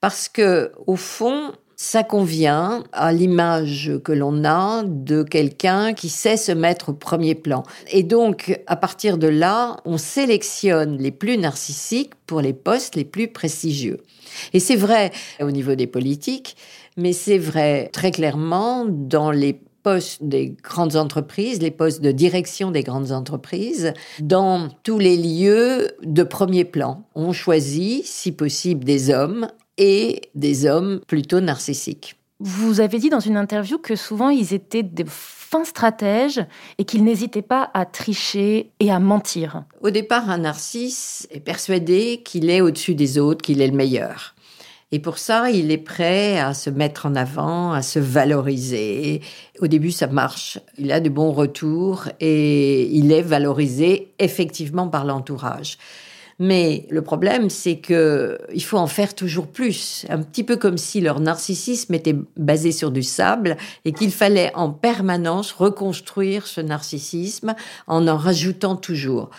parce que au fond, ça convient à l'image que l'on a de quelqu'un qui sait se mettre au premier plan. Et donc, à partir de là, on sélectionne les plus narcissiques pour les postes les plus prestigieux. Et c'est vrai au niveau des politiques, mais c'est vrai très clairement dans les postes des grandes entreprises, les postes de direction des grandes entreprises, dans tous les lieux de premier plan. On choisit, si possible, des hommes et des hommes plutôt narcissiques. Vous avez dit dans une interview que souvent ils étaient des fins stratèges et qu'ils n'hésitaient pas à tricher et à mentir. Au départ, un narcisse est persuadé qu'il est au-dessus des autres, qu'il est le meilleur. Et pour ça, il est prêt à se mettre en avant, à se valoriser. Au début, ça marche. Il a de bons retours et il est valorisé effectivement par l'entourage. Mais le problème, c'est que il faut en faire toujours plus. Un petit peu comme si leur narcissisme était basé sur du sable et qu'il fallait en permanence reconstruire ce narcissisme en en rajoutant toujours.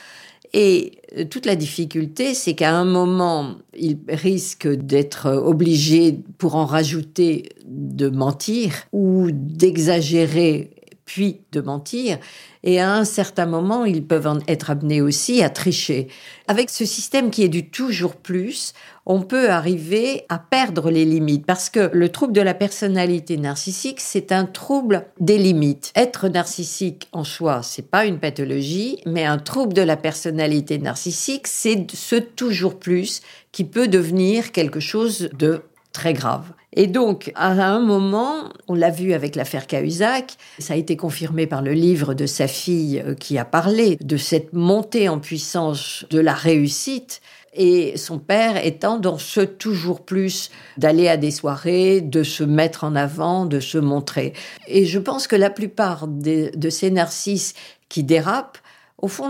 Et euh, toute la difficulté, c'est qu'à un moment, il risque d'être obligé, pour en rajouter, de mentir ou d'exagérer puis de mentir. Et à un certain moment, ils peuvent être amenés aussi à tricher. Avec ce système qui est du toujours plus, on peut arriver à perdre les limites parce que le trouble de la personnalité narcissique, c'est un trouble des limites. Être narcissique en soi, c'est pas une pathologie, mais un trouble de la personnalité narcissique, c'est ce toujours plus qui peut devenir quelque chose de très grave. Et donc, à un moment, on l'a vu avec l'affaire Cahuzac, ça a été confirmé par le livre de sa fille euh, qui a parlé de cette montée en puissance de la réussite et son père étant dans ce toujours plus d'aller à des soirées, de se mettre en avant, de se montrer. Et je pense que la plupart de ces narcisses qui dérapent, au fond,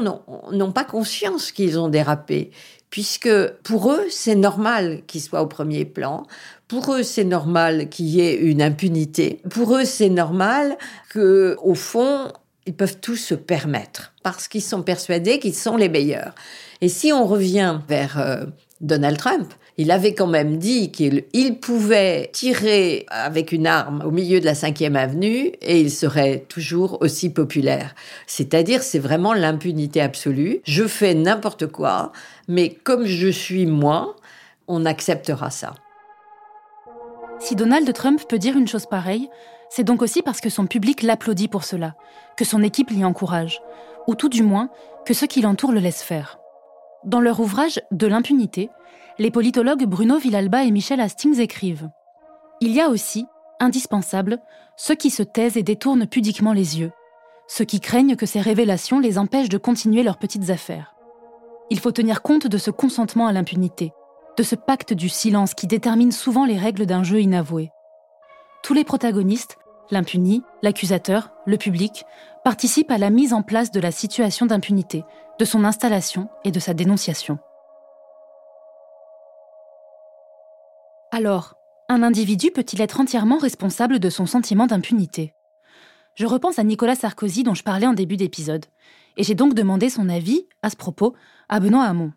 n'ont pas conscience qu'ils ont dérapé puisque pour eux, c'est normal qu'ils soient au premier plan. Pour eux, c'est normal qu'il y ait une impunité. Pour eux, c'est normal que, au fond, Ils peuvent tout se permettre parce qu'ils sont persuadés qu'ils sont les meilleurs. Et si on revient vers euh, Donald Trump, il avait quand même dit qu'il pouvait tirer avec une arme au milieu de la cinquième avenue et il serait toujours aussi populaire. C'est-à-dire, c'est vraiment l'impunité absolue. Je fais n'importe quoi, mais comme je suis moi, on acceptera ça. Si Donald Trump peut dire une chose pareille, c'est donc aussi parce que son public l'applaudit pour cela, que son équipe l'y encourage, ou tout du moins que ceux qui l'entourent le laissent faire. Dans leur ouvrage De l'impunité, les politologues Bruno Villalba et Michel Hastings écrivent Il y a aussi, indispensable, ceux qui se taisent et détournent pudiquement les yeux, ceux qui craignent que ces révélations les empêchent de continuer leurs petites affaires. Il faut tenir compte de ce consentement à l'impunité, de ce pacte du silence qui détermine souvent les règles d'un jeu inavoué. Tous les protagonistes, l'impuni, l'accusateur, le public, participent à la mise en place de la situation d'impunité, de son installation et de sa dénonciation. Alors, un individu peut-il être entièrement responsable de son sentiment d'impunité? Je repense à Nicolas Sarkozy dont je parlais en début d'épisode, et j'ai donc demandé son avis à ce propos à Benoît Hamon.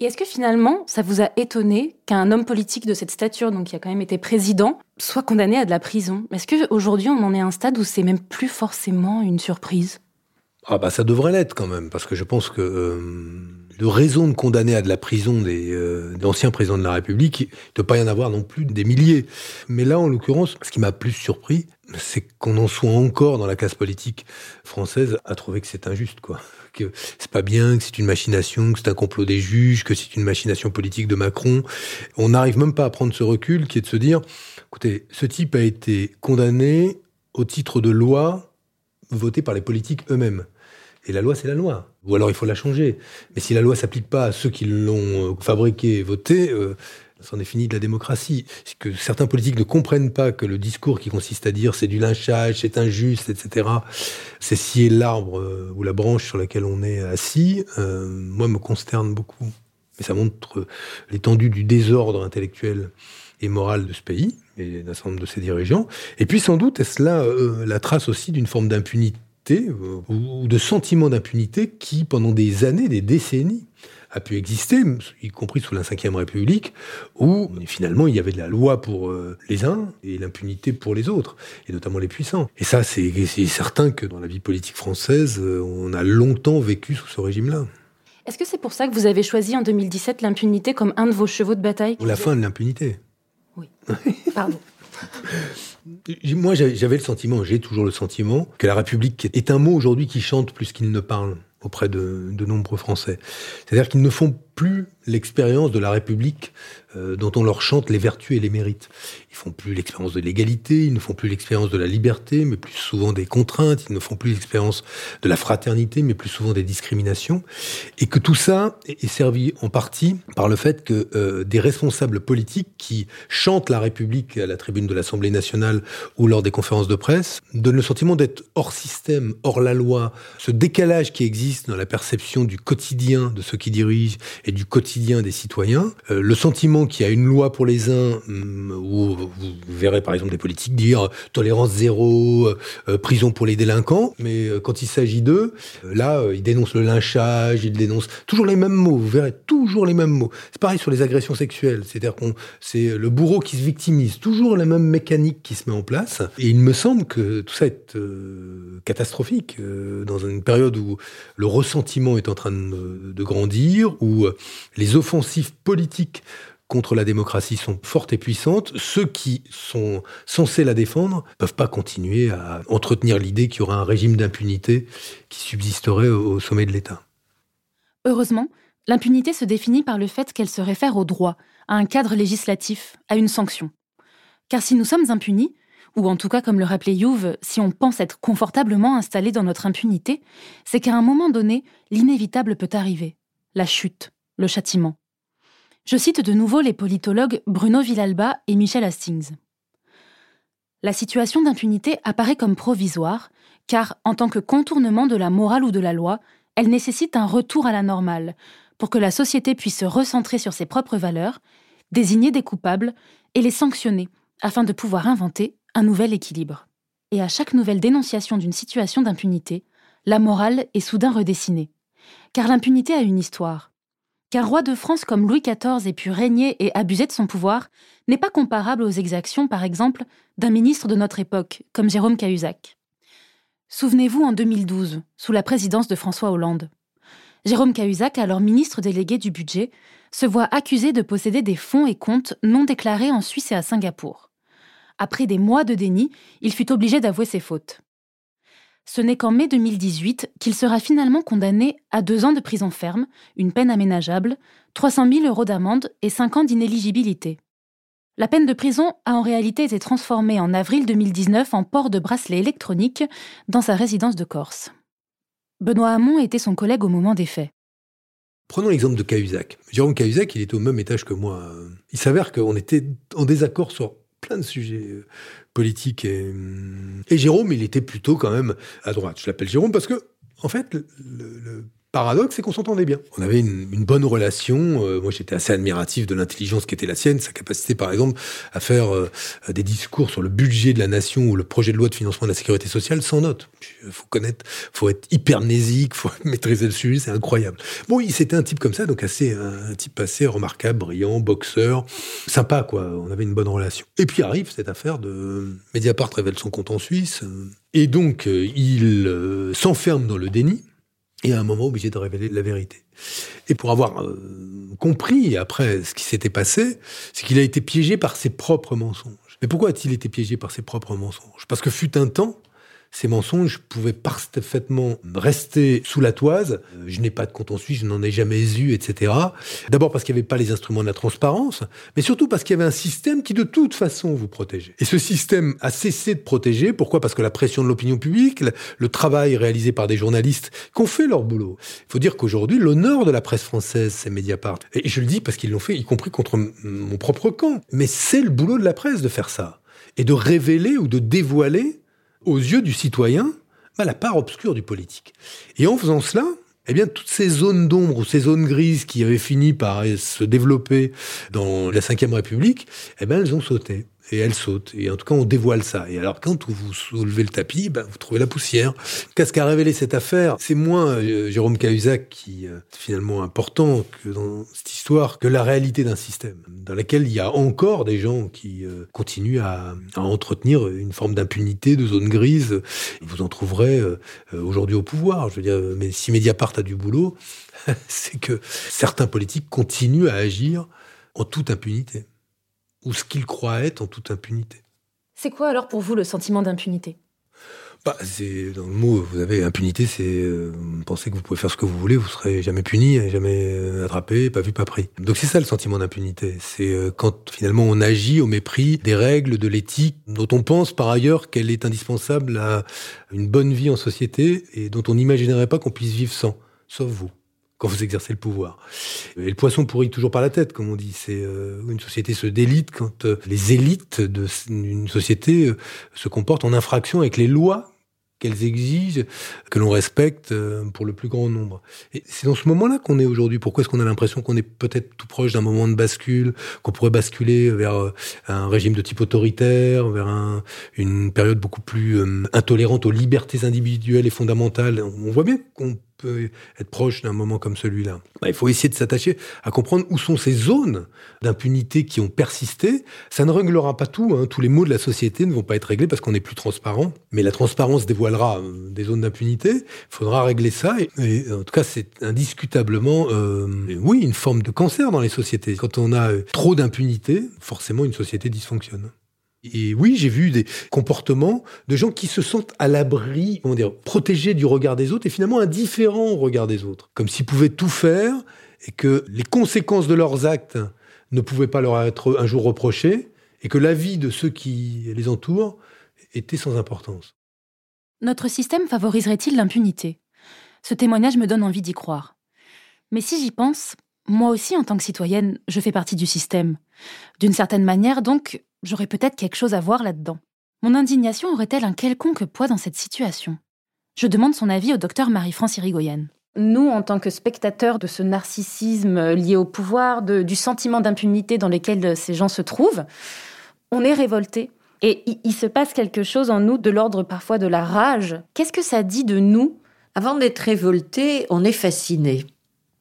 Et est-ce que finalement, ça vous a étonné qu'un homme politique de cette stature, donc qui a quand même été président, soit condamné à de la prison? Est-ce qu'aujourd'hui, on en est à un stade où c'est même plus forcément une surprise? Ah bah ça devrait l'être quand même, parce que je pense que... Euh, de raison de condamner à de la prison des euh, d'anciens présidents de la République, il ne doit pas y en avoir non plus des milliers. Mais là, en l'occurrence, ce qui m'a plus surpris, c'est qu'on en soit encore dans la classe politique française à trouver que c'est injuste, quoi. Que c'est pas bien, que c'est une machination, que c'est un complot des juges, que c'est une machination politique de Macron. On n'arrive même pas à prendre ce recul qui est de se dire, écoutez, ce type a été condamné au titre de loi votée par les politiques eux-mêmes. Et la loi, c'est la loi. Ou alors il faut la changer. Mais si la loi s'applique pas à ceux qui l'ont euh, fabriquée et votée, euh, c'en est fini de la démocratie. C'est que certains politiques ne comprennent pas que le discours qui consiste à dire c'est du lynchage, c'est injuste, etc., c'est scier l'arbre euh, ou la branche sur laquelle on est assis, euh, moi, me consterne beaucoup. Mais ça montre l'étendue du désordre intellectuel et moral de ce pays et d'un certain nombre de ses dirigeants. Et puis sans doute est-ce là la trace aussi d'une forme d'impunité euh, ou de sentiment d'impunité qui, pendant des années, des décennies, a pu exister, y compris sous la Ve République, où finalement il y avait de la loi pour euh, les uns et l'impunité pour les autres, et notamment les puissants. Et ça, c'est certain que dans la vie politique française, euh, on a longtemps vécu sous ce régime-là. Est-ce que c'est pour ça que vous avez choisi en 2017 l'impunité comme un de vos chevaux de bataille? La fin de l'impunité. Oui. Pardon. Moi, j'avais le sentiment, j'ai toujours le sentiment, que la République est un mot aujourd'hui qui chante plus qu'il ne parle auprès de, nombreux Français. C'est-à-dire qu'ils ne font plus l'expérience de la République euh, dont on leur chante les vertus et les mérites. Ils font plus l'expérience de l'égalité, ils ne font plus l'expérience de la liberté, mais plus souvent des contraintes, ils ne font plus l'expérience de la fraternité, mais plus souvent des discriminations. Et que tout ça est servi en partie par le fait que euh, des responsables politiques qui chantent la République à la tribune de l'Assemblée nationale ou lors des conférences de presse donnent le sentiment d'être hors système, hors la loi. Ce décalage qui existe dans la perception du quotidien de ceux qui dirigent et du quotidien des citoyens, euh, le sentiment qu'il y a une loi pour les uns, mm, où vous verrez par exemple des politiques dire tolérance zéro, euh, euh, prison pour les délinquants, mais quand il s'agit d'eux, là, ils dénoncent le lynchage, ils dénoncent toujours les mêmes mots, vous verrez toujours les mêmes mots. C'est pareil sur les agressions sexuelles, c'est-à-dire qu'on c'est le bourreau qui se victimise, toujours la même mécanique qui se met en place. Et il me semble que tout ça est catastrophique dans une période où le ressentiment est en train de, de grandir, où les offensives politiques contre la démocratie sont fortes et puissantes, ceux qui sont censés la défendre peuvent pas continuer à entretenir l'idée qu'il y aura un régime d'impunité qui subsisterait au sommet de l'État. Heureusement, l'impunité se définit par le fait qu'elle se réfère au droit, à un cadre législatif, à une sanction. Car si nous sommes impunis, ou en tout cas comme le rappelait Youve, si on pense être confortablement installé dans notre impunité, c'est qu'à un moment donné, l'inévitable peut arriver, la chute le châtiment. Je cite de nouveau les politologues Bruno Villalba et Michel Hastings. La situation d'impunité apparaît comme provisoire, car en tant que contournement de la morale ou de la loi, elle nécessite un retour à la normale, pour que la société puisse se recentrer sur ses propres valeurs, désigner des coupables et les sanctionner, afin de pouvoir inventer un nouvel équilibre. Et à chaque nouvelle dénonciation d'une situation d'impunité, la morale est soudain redessinée. Car l'impunité a une histoire. Qu'un roi de France comme Louis XIV ait pu régner et abuser de son pouvoir n'est pas comparable aux exactions, par exemple, d'un ministre de notre époque, comme Jérôme Cahuzac. Souvenez-vous en 2012, sous la présidence de François Hollande. Jérôme Cahuzac, alors ministre délégué du budget, se voit accusé de posséder des fonds et comptes non déclarés en Suisse et à Singapour. Après des mois de déni, il fut obligé d'avouer ses fautes. Ce n'est qu'en mai 2018 qu'il sera finalement condamné à deux ans de prison ferme, une peine aménageable, 300 000 euros d'amende et cinq ans d'inéligibilité. La peine de prison a en réalité été transformée en avril 2019 en port de bracelet électronique dans sa résidence de Corse. Benoît Hamon était son collègue au moment des faits. Prenons l'exemple de Cahuzac. Jérôme Cahuzac, il était au même étage que moi. Il s'avère qu'on était en désaccord sur plein de sujets politiques. Et, et, Jérôme, il était plutôt quand même à droite. Je l'appelle Jérôme parce que, en fait, le, le, paradoxe, c'est qu'on s'entendait bien. On avait une, bonne relation. Euh, moi, j'étais assez admiratif de l'intelligence qui était la sienne, sa capacité, par exemple, à faire euh, des discours sur le budget de la nation ou le projet de loi de financement de la sécurité sociale sans note. Faut connaître, faut être hypernésique, faut maîtriser le sujet, c'est incroyable. Bon, c'était un type comme ça, donc assez, un type assez remarquable, brillant, boxeur, sympa, quoi. On avait une bonne relation. Et puis arrive cette affaire de Mediapart révèle son compte en Suisse, et donc euh, il s'enferme dans le déni et à un moment obligé de révéler la vérité. Et pour avoir euh, compris après ce qui s'était passé, c'est qu'il a été piégé par ses propres mensonges. Mais pourquoi a-t-il été piégé par ses propres mensonges? Parce que fut un temps ces mensonges pouvaient parfaitement rester sous la toise. Euh, je n'ai pas de compte en Suisse, je n'en ai jamais eu, etc. D'abord parce qu'il n'y avait pas les instruments de la transparence, mais surtout parce qu'il y avait un système qui de toute façon vous protégeait. Et ce système a cessé de protéger. Pourquoi? Parce que la pression de l'opinion publique, le travail réalisé par des journalistes qui ont fait leur boulot. Il faut dire qu'aujourd'hui, l'honneur de la presse française, c'est Mediapart. Et je le dis parce qu'ils l'ont fait, y compris contre mon propre camp. Mais c'est le boulot de la presse de faire ça. Et de révéler ou de dévoiler aux yeux du citoyen, bah, la part obscure du politique. Et en faisant cela, eh bien, toutes ces zones d'ombre ou ces zones grises qui avaient fini par se développer dans la Ve République, eh bien, elles ont sauté et elle saute. Et en tout cas, on dévoile ça. Et alors, quand vous soulevez le tapis, ben, vous trouvez la poussière. Qu'est-ce qu'a révélé cette affaire? C'est moins euh, Jérôme Cahuzac qui euh, est finalement important que dans cette histoire que la réalité d'un système dans lequel il y a encore des gens qui euh, continuent à, à, entretenir une forme d'impunité, de zone grise. Vous en trouverez aujourd'hui au pouvoir. Je veux dire, mais si Mediapart a du boulot, c'est que certains politiques continuent à agir en toute impunité ou ce qu'il croit être en toute impunité. C'est quoi alors pour vous le sentiment d'impunité? Bah, c'est dans le mot, vous avez impunité, c'est euh, penser que vous pouvez faire ce que vous voulez, vous serez jamais puni, jamais euh, attrapé, pas vu, pas pris. Donc c'est ça le sentiment d'impunité. C'est euh, quand finalement on agit au mépris des règles de l'éthique dont on pense par ailleurs qu'elle est indispensable à une bonne vie en société et dont on n'imaginerait pas qu'on puisse vivre sans, sauf vous quand vous exercez le pouvoir. Et le poisson pourrit toujours par la tête, comme on dit. C'est euh, une société se délite quand euh, les élites d'une société euh, se comportent en infraction avec les lois qu'elles exigent, que l'on respecte pour le plus grand nombre. Et c'est dans ce moment-là qu'on est aujourd'hui. Pourquoi est-ce qu'on a l'impression qu'on est peut-être tout proche d'un moment de bascule, qu'on pourrait basculer vers un régime de type autoritaire, vers un, une période beaucoup plus intolérante aux libertés individuelles et fondamentales? On voit bien qu'on être proche d'un moment comme celui-là. Bah, il faut essayer de s'attacher à comprendre où sont ces zones d'impunité qui ont persisté. Ça ne réglera pas tout. Hein. Tous les maux de la société ne vont pas être réglés parce qu'on est plus transparent. Mais la transparence dévoilera euh, des zones d'impunité. Il faudra régler ça. En tout cas, c'est indiscutablement, euh, oui, une forme de cancer dans les sociétés. Quand on a euh, trop d'impunité, forcément, une société dysfonctionne. Et oui, j'ai vu des comportements de gens qui se sentent à l'abri, dire, protégés du regard des autres et finalement indifférents au regard des autres. Comme s'ils pouvaient tout faire et que les conséquences de leurs actes ne pouvaient pas leur être un jour reprochées et que la vie de ceux qui les entourent était sans importance. Notre système favoriserait-il l'impunité? Ce témoignage me donne envie d'y croire. Mais si j'y pense, moi aussi, en tant que citoyenne, je fais partie du système. D'une certaine manière, donc, j'aurais peut-être quelque chose à voir là-dedans. Mon indignation aurait-elle un quelconque poids dans cette situation? Je demande son avis au docteur Marie-France Irigoyen. Nous, en tant que spectateurs de ce narcissisme lié au pouvoir, du sentiment d'impunité dans lequel ces gens se trouvent, on est révoltés. Et il se passe quelque chose en nous de l'ordre parfois de la rage. Qu'est-ce que ça dit de nous? Avant d'être révolté, on est fasciné.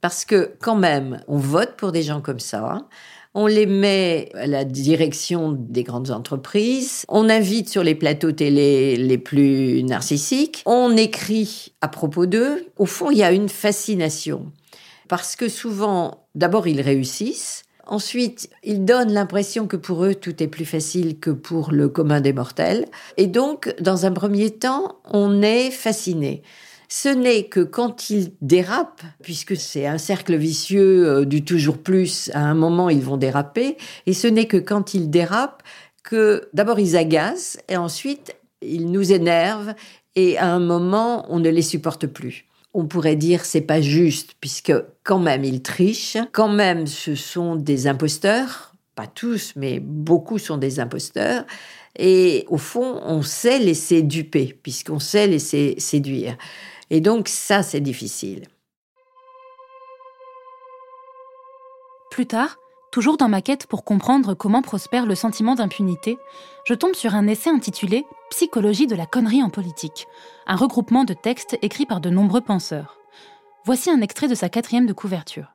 Parce que quand même, on vote pour des gens comme ça. On les met à la direction des grandes entreprises. On invite sur les plateaux télé les plus narcissiques. On écrit à propos d'eux. Au fond, il y a une fascination. Parce que souvent, d'abord, ils réussissent. Ensuite, ils donnent l'impression que pour eux, tout est plus facile que pour le commun des mortels. Et donc, dans un premier temps, on est fasciné. Ce n'est que quand ils dérapent, puisque c'est un cercle vicieux euh, du toujours plus, à un moment ils vont déraper, et ce n'est que quand ils dérapent que d'abord ils agacent, et ensuite ils nous énervent, et à un moment on ne les supporte plus. On pourrait dire c'est pas juste puisque quand même ils trichent, quand même ce sont des imposteurs, pas tous mais beaucoup sont des imposteurs. Et au fond on sait laisser duper puisqu'on sait laisser séduire. Et donc ça c'est difficile. Plus tard, toujours dans ma quête pour comprendre comment prospère le sentiment d'impunité, je tombe sur un essai intitulé Psychologie de la connerie en politique, un regroupement de textes écrits par de nombreux penseurs. Voici un extrait de sa quatrième de couverture.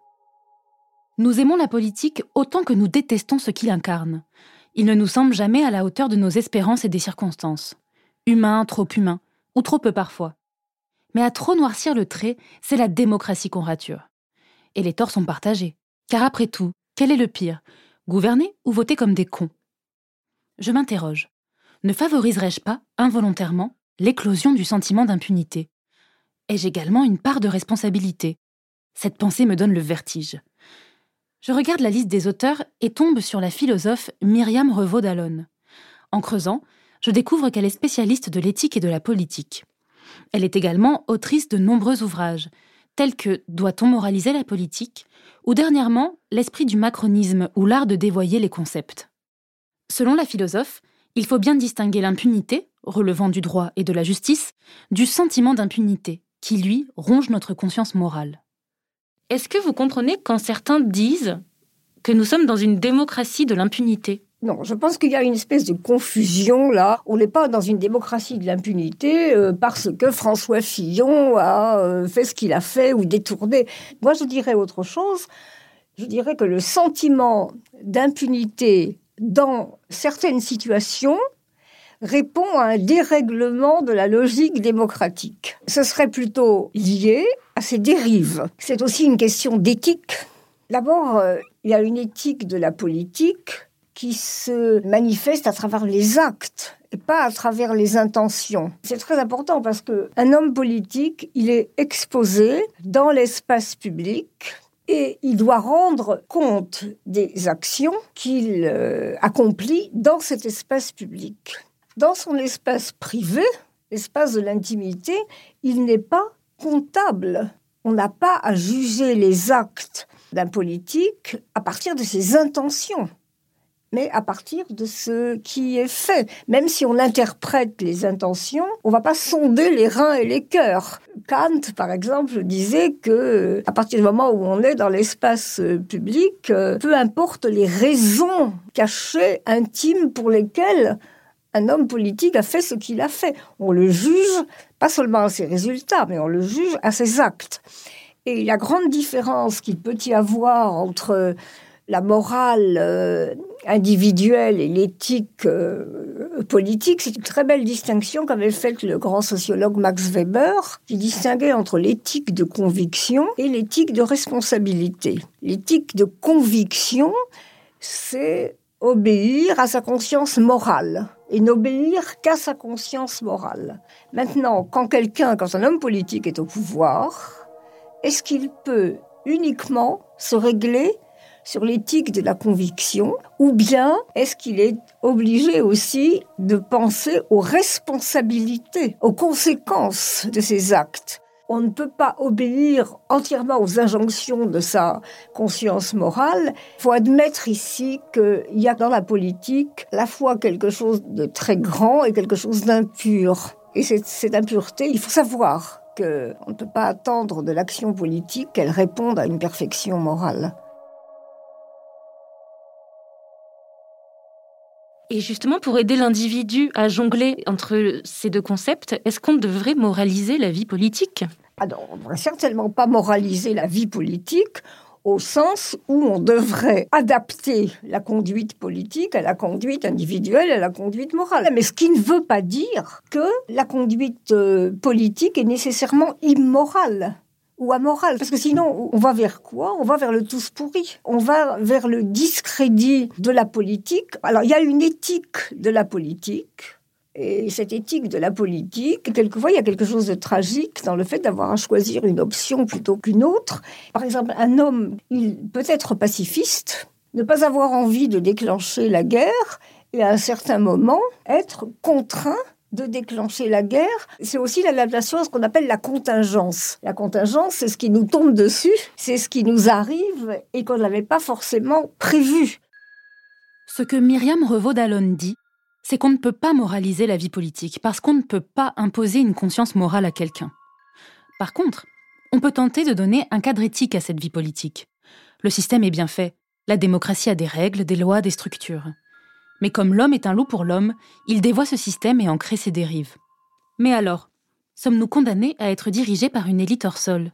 Nous aimons la politique autant que nous détestons ce qu'il incarne. Il ne nous semble jamais à la hauteur de nos espérances et des circonstances. Humain, trop humain, ou trop peu parfois. Mais à trop noircir le trait, c'est la démocratie qu'on rature. Et les torts sont partagés. Car après tout, quel est le pire Gouverner ou voter comme des cons? Je m'interroge ne favoriserais-je pas, involontairement, l'éclosion du sentiment d'impunité? Ai-je également une part de responsabilité? Cette pensée me donne le vertige. Je regarde la liste des auteurs et tombe sur la philosophe Myriam Revaud d'Allonne. En creusant, je découvre qu'elle est spécialiste de l'éthique et de la politique. Elle est également autrice de nombreux ouvrages, tels que Doit-on moraliser la politique ou dernièrement L'esprit du macronisme ou l'art de dévoyer les concepts. Selon la philosophe, il faut bien distinguer l'impunité, relevant du droit et de la justice, du sentiment d'impunité, qui, lui, ronge notre conscience morale. Est-ce que vous comprenez quand certains disent que nous sommes dans une démocratie de l'impunité? Non, je pense qu'il y a une espèce de confusion là. On n'est pas dans une démocratie de l'impunité euh, parce que François Fillon a euh, fait ce qu'il a fait ou détourné. Moi, je dirais autre chose. Je dirais que le sentiment d'impunité dans certaines situations, répond à un dérèglement de la logique démocratique. Ce serait plutôt lié à ces dérives. C'est aussi une question d'éthique. D'abord, euh, il y a une éthique de la politique qui se manifeste à travers les actes et pas à travers les intentions. C'est très important parce que un homme politique, il est exposé dans l'espace public et il doit rendre compte des actions qu'il euh, accomplit dans cet espace public. Dans son espace privé, l'espace de l'intimité, il n'est pas comptable. On n'a pas à juger les actes d'un politique à partir de ses intentions mais à partir de ce qui est fait. Même si on interprète les intentions, on va pas sonder les reins et les cœurs. Kant, par exemple, disait que à partir du moment où on est dans l'espace public, euh, peu importe les raisons cachées, intimes pour lesquelles un homme politique a fait ce qu'il a fait. On le juge pas seulement à ses résultats, mais on le juge à ses actes. Et la grande différence qu'il peut y avoir entre la morale euh, individuelle et l'éthique euh, politique, c'est une très belle distinction qu'avait faite le grand sociologue Max Weber, qui distinguait entre l'éthique de conviction et l'éthique de responsabilité. L'éthique de conviction, c'est obéir à sa conscience morale et n'obéir qu'à sa conscience morale. Maintenant, quand quelqu'un, quand un homme politique est au pouvoir, est-ce qu'il peut uniquement se régler sur l'éthique de la conviction, ou bien est-ce qu'il est obligé aussi de penser aux responsabilités, aux conséquences de ses actes? On ne peut pas obéir entièrement aux injonctions de sa conscience morale. Il faut admettre ici qu'il y a dans la politique à la fois quelque chose de très grand et quelque chose d'impur. Et cette, cette impureté, il faut savoir qu'on ne peut pas attendre de l'action politique qu'elle réponde à une perfection morale. Et justement, pour aider l'individu à jongler entre ces deux concepts, est-ce qu'on devrait moraliser la vie politique? Alors, on ne devrait certainement pas moraliser la vie politique au sens où on devrait adapter la conduite politique à la conduite individuelle, à la conduite morale. Mais ce qui ne veut pas dire que la conduite euh, politique est nécessairement immorale ou amorale. Parce que sinon, on va vers quoi? On va vers le tous pourri. On va vers le discrédit de la politique. Alors, il y a une éthique de la politique et cette éthique de la politique, quelquefois, il y a quelque chose de tragique dans le fait d'avoir à choisir une option plutôt qu'une autre. Par exemple, un homme, il peut être pacifiste, ne pas avoir envie de déclencher la guerre, et à un certain moment, être contraint de déclencher la guerre. C'est aussi l'adaptation à ce qu'on appelle la contingence. La contingence, c'est ce qui nous tombe dessus, c'est ce qui nous arrive et qu'on n'avait pas forcément prévu. Ce que Myriam Revaud-Dallon dit, c'est qu'on ne peut pas moraliser la vie politique, parce qu'on ne peut pas imposer une conscience morale à quelqu'un. Par contre, on peut tenter de donner un cadre éthique à cette vie politique. Le système est bien fait, la démocratie a des règles, des lois, des structures. Mais comme l'homme est un loup pour l'homme, il dévoie ce système et en crée ses dérives. Mais alors, sommes-nous condamnés à être dirigés par une élite hors sol?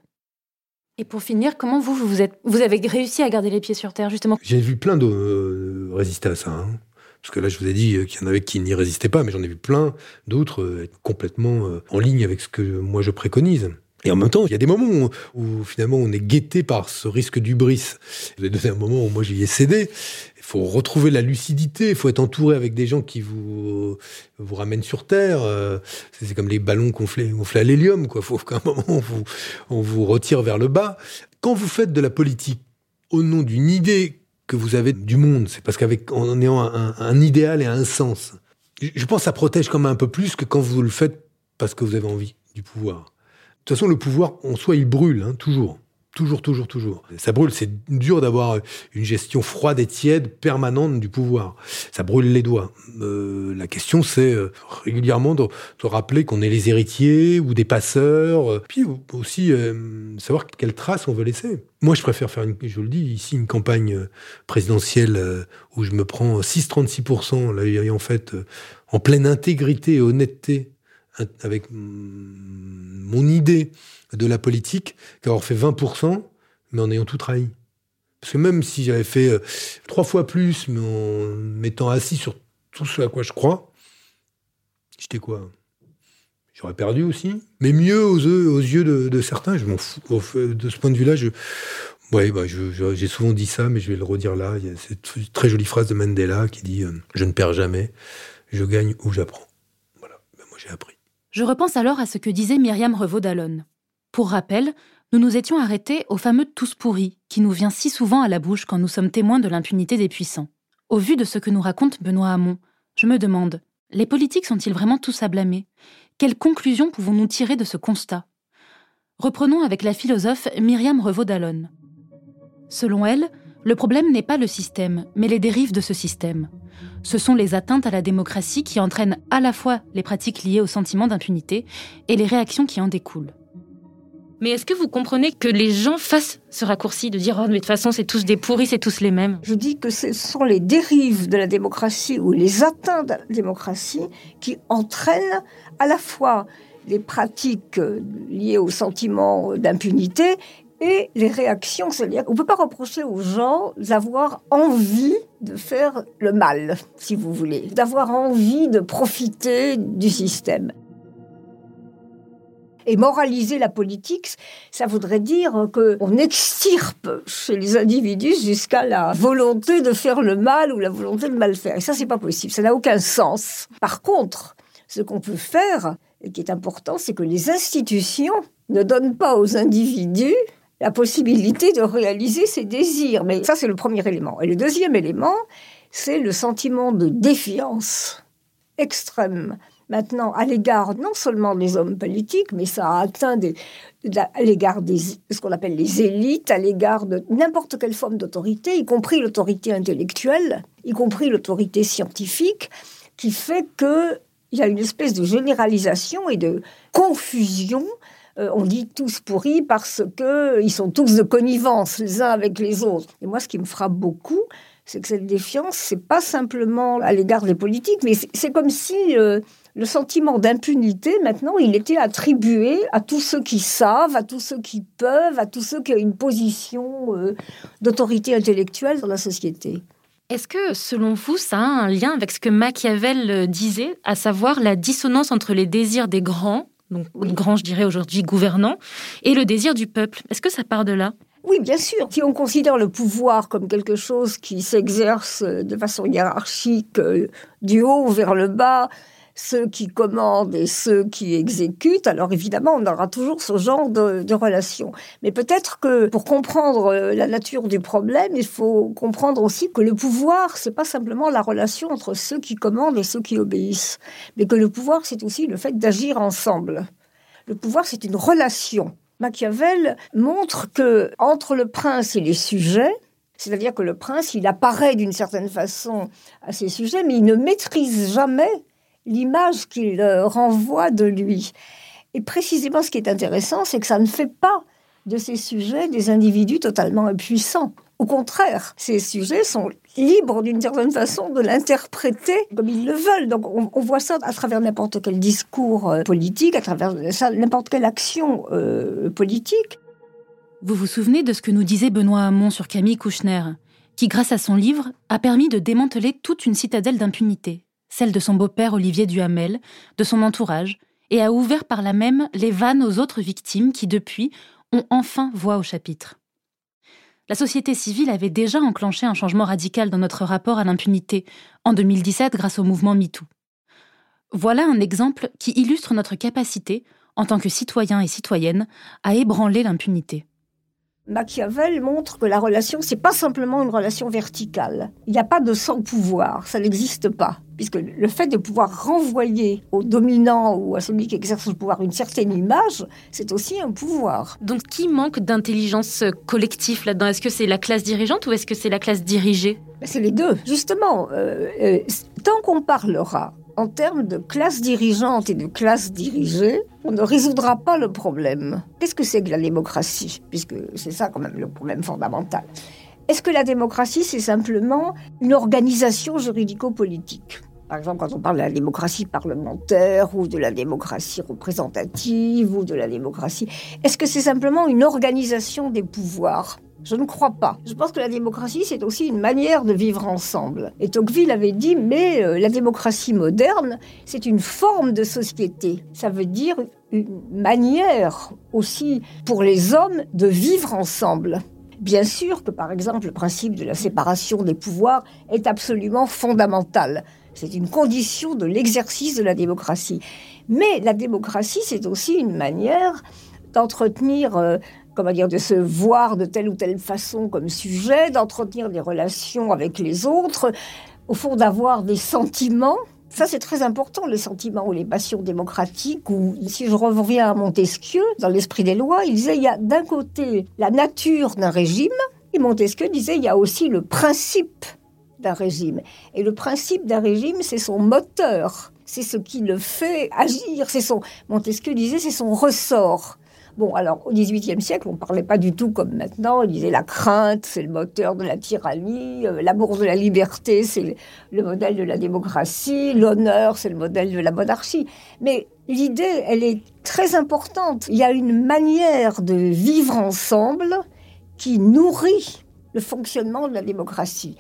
Et pour finir, comment vous, vous, êtes, vous avez réussi à garder les pieds sur terre, justement? J'ai vu plein de euh, résister à ça. Hein. Parce que là, je vous ai dit qu'il y en avait qui n'y résistaient pas, mais j'en ai vu plein d'autres euh, être complètement euh, en ligne avec ce que moi je préconise. Et en même temps, il y a des moments où, finalement on est guetté par ce risque d'ubris. Vous avez donné un moment où moi j'y ai cédé. Il faut retrouver la lucidité, il faut être entouré avec des gens qui vous vous ramènent sur terre. Euh, c'est comme les ballons gonflés, gonflés à l'hélium. Il faut qu'à un moment on vous, on vous retire vers le bas. Quand vous faites de la politique au nom d'une idée que vous avez du monde. C'est parce qu'avec en ayant un, idéal et un sens, je pense que ça protège quand même un peu plus que quand vous le faites parce que vous avez envie du pouvoir. De toute façon, le pouvoir en soi, il brûle, hein, toujours. Toujours, toujours, toujours. Ça brûle, c'est dur d'avoir une gestion froide et tiède permanente du pouvoir. Ça brûle les doigts. Euh, la question, c'est euh, régulièrement de, rappeler qu'on est les héritiers ou des passeurs, euh, puis aussi savoir quelle trace on veut laisser. Moi, je préfère faire, une, je le dis, ici, une campagne présidentielle où je me prends 6,36%, là, en fait, en pleine intégrité et honnêteté, avec mon idée de la politique qu'avoir fait 20%, mais en ayant tout trahi. Parce que même si j'avais fait euh, trois fois plus, mais en m'étant assis sur tout ce à quoi je crois, j'étais quoi? J'aurais perdu aussi. Mais mieux aux, yeux de, certains, je m'en fous. De ce point de vue-là, je, ouais, bah, j'ai souvent dit ça, mais je vais le redire là. Il y a cette très jolie phrase de Mandela qui dit euh, Je ne perds jamais, je gagne ou j'apprends. Voilà, ben, moi j'ai appris. Je repense alors à ce que disait Myriam Revaud-Dallon. Pour rappel, nous nous étions arrêtés au fameux tous pourris qui nous vient si souvent à la bouche quand nous sommes témoins de l'impunité des puissants. Au vu de ce que nous raconte Benoît Hamon, je me demande les politiques sont-ils vraiment tous à blâmer? Quelles conclusions pouvons-nous tirer de ce constat? Reprenons avec la philosophe Myriam Revaud-Dallon. Selon elle, le problème n'est pas le système, mais les dérives de ce système. Ce sont les atteintes à la démocratie qui entraînent à la fois les pratiques liées au sentiment d'impunité et les réactions qui en découlent. Mais est-ce que vous comprenez que les gens fassent ce raccourci de dire oh mais de toute façon c'est tous des pourris, c'est tous les mêmes? Je dis que ce sont les dérives de la démocratie ou les atteintes à la démocratie qui entraînent à la fois les pratiques liées au sentiment d'impunité et les réactions. C'est-à-dire qu'on ne peut pas reprocher aux gens d'avoir envie de faire le mal, si vous voulez, d'avoir envie de profiter du système. Et moraliser la politique, ça voudrait dire qu'on extirpe chez les individus jusqu'à la volonté de faire le mal ou la volonté de mal faire. Et ça, c'est pas possible. Ça n'a aucun sens. Par contre, ce qu'on peut faire, et qui est important, c'est que les institutions ne donnent pas aux individus la possibilité de réaliser ses désirs. Mais ça, c'est le premier élément. Et le deuxième élément, c'est le sentiment de défiance extrême maintenant à l'égard non seulement des hommes politiques, mais ça a atteint des, à l'égard de ce qu'on appelle les élites, à l'égard de n'importe quelle forme d'autorité, y compris l'autorité intellectuelle, y compris l'autorité scientifique, qui fait qu'il y a une espèce de généralisation et de confusion. Euh, on dit tous pourris parce qu'ils sont tous de connivence les uns avec les autres. Et moi, ce qui me frappe beaucoup, c'est que cette défiance, c'est pas simplement à l'égard des politiques, mais c'est comme si euh, le sentiment d'impunité, maintenant, il était attribué à tous ceux qui savent, à tous ceux qui peuvent, à tous ceux qui ont une position euh, d'autorité intellectuelle dans la société. Est-ce que, selon vous, ça a un lien avec ce que Machiavel disait, à savoir la dissonance entre les désirs des grands, donc grands, je dirais aujourd'hui gouvernants, et le désir du peuple. Est-ce que ça part de là? Oui, bien sûr. Si on considère le pouvoir comme quelque chose qui s'exerce de façon hiérarchique euh, du haut vers le bas, ceux qui commandent et ceux qui exécutent, alors évidemment, on aura toujours ce genre de, relation. Mais peut-être que pour comprendre euh, la nature du problème, il faut comprendre aussi que le pouvoir, c'est pas simplement la relation entre ceux qui commandent et ceux qui obéissent, mais que le pouvoir, c'est aussi le fait d'agir ensemble. Le pouvoir, c'est une relation. Machiavel montre que entre le prince et les sujets, c'est-à-dire que le prince, il apparaît d'une certaine façon à ses sujets, mais il ne maîtrise jamais l'image qu'il euh, renvoie de lui. Et précisément, ce qui est intéressant, c'est que ça ne fait pas de ces sujets des individus totalement impuissants. Au contraire, ces sujets sont libres d'une certaine façon de l'interpréter comme ils le veulent. Donc on, voit ça à travers n'importe quel discours euh, politique, à travers n'importe quelle action euh, politique. Vous vous souvenez de ce que nous disait Benoît Hamon sur Camille Kouchner, qui, grâce à son livre, a permis de démanteler toute une citadelle d'impunité? Celle de son beau-père Olivier Duhamel, de son entourage, et a ouvert par là même les vannes aux autres victimes qui, depuis, ont enfin voix au chapitre. La société civile avait déjà enclenché un changement radical dans notre rapport à l'impunité, en 2017 grâce au mouvement MeToo. Voilà un exemple qui illustre notre capacité, en tant que citoyens et citoyennes, à ébranler l'impunité. Machiavel montre que la relation, c'est pas simplement une relation verticale. Il n'y a pas de sans-pouvoir, ça n'existe pas. Puisque le fait de pouvoir renvoyer au dominant ou à celui qui exerce le pouvoir une certaine image, c'est aussi un pouvoir. Donc qui manque d'intelligence collective là-dedans? Est-ce que c'est la classe dirigeante ou est-ce que c'est la classe dirigée? Ben, C'est les deux. Justement, euh, euh, tant qu'on parlera en termes de classe dirigeante et de classe dirigée, on ne résoudra pas le problème. Qu'est-ce que c'est que la démocratie? Puisque c'est ça quand même le problème fondamental. Est-ce que la démocratie, c'est simplement une organisation juridico-politique? Par exemple, quand on parle de la démocratie parlementaire ou de la démocratie représentative ou de la démocratie, est-ce que c'est simplement une organisation des pouvoirs? Je ne crois pas. Je pense que la démocratie, c'est aussi une manière de vivre ensemble. Et Tocqueville avait dit, mais euh, la démocratie moderne, c'est une forme de société. Ça veut dire une manière aussi pour les hommes de vivre ensemble. Bien sûr que, par exemple, le principe de la séparation des pouvoirs est absolument fondamental. C'est une condition de l'exercice de la démocratie. Mais la démocratie, c'est aussi une manière d'entretenir euh, comment dire, de se voir de telle ou telle façon comme sujet, d'entretenir des relations avec les autres, au fond d'avoir des sentiments. Ça, c'est très important, les sentiments ou les passions démocratiques. Ou si je reviens à Montesquieu, dans l'esprit des lois, il disait il y a d'un côté la nature d'un régime, et Montesquieu disait il y a aussi le principe d'un régime. Et le principe d'un régime, c'est son moteur, c'est ce qui le fait agir. C'est son Montesquieu disait c'est son ressort. Bon, alors au XVIIIe siècle, on ne parlait pas du tout comme maintenant. On disait la crainte, c'est le moteur de la tyrannie, euh, l'amour de la liberté, c'est le modèle de la démocratie, l'honneur, c'est le modèle de la monarchie. Mais l'idée, elle est très importante. Il y a une manière de vivre ensemble qui nourrit le fonctionnement de la démocratie.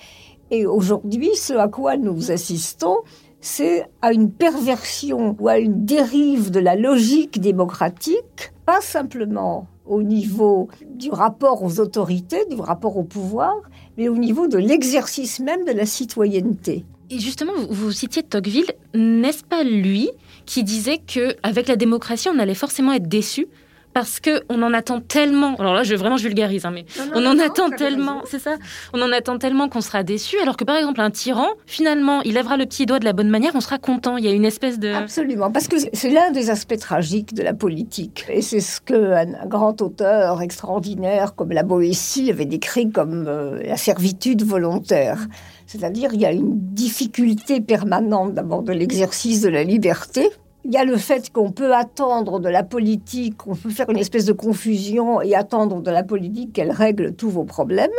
Et aujourd'hui, ce à quoi nous assistons, c'est à une perversion ou à une dérive de la logique démocratique, pas simplement au niveau du rapport aux autorités, du rapport au pouvoir, mais au niveau de l'exercice même de la citoyenneté. Et justement, vous, citiez Tocqueville, n'est-ce pas lui qui disait que avec la démocratie, on allait forcément être déçu parce que on en attend tellement. Alors là, je vraiment je vulgarise, hein, mais on en attend tellement, c'est ça? On en attend tellement qu'on sera déçu, alors que par exemple un tyran, finalement, il lèvera le petit doigt de la bonne manière, on sera content. Il y a une espèce de absolument, parce que c'est l'un des aspects tragiques de la politique, et c'est ce qu'un grand auteur extraordinaire comme la Boétie avait décrit comme euh, la servitude volontaire. C'est-à-dire, il y a une difficulté permanente d'abord de l'exercice de la liberté, il y a le fait qu'on peut attendre de la politique, on peut faire une espèce de confusion et attendre de la politique qu'elle règle tous vos problèmes.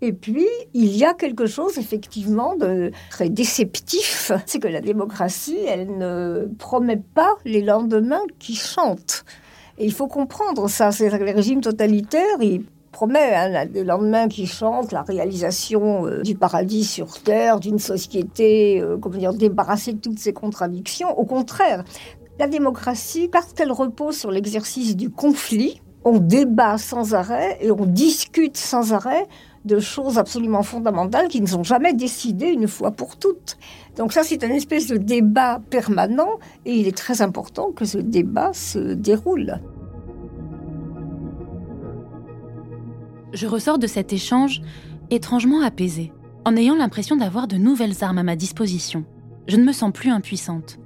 Et puis, il y a quelque chose effectivement de très déceptif, c'est que la démocratie, elle ne promet pas les lendemains qui chantent. Et il faut comprendre ça, c'est les régimes totalitaires, ils promet hein, le lendemain qui chante la réalisation euh, du paradis sur terre, d'une société euh, comment dire, débarrassée de toutes ses contradictions. Au contraire, la démocratie, parce qu'elle repose sur l'exercice du conflit, on débat sans arrêt et on discute sans arrêt de choses absolument fondamentales qui ne sont jamais décidées une fois pour toutes. Donc ça, c'est une espèce de débat permanent et il est très important que ce débat se déroule. Je ressors de cet échange étrangement apaisé, en ayant l'impression d'avoir de nouvelles armes à ma disposition. Je ne me sens plus impuissante.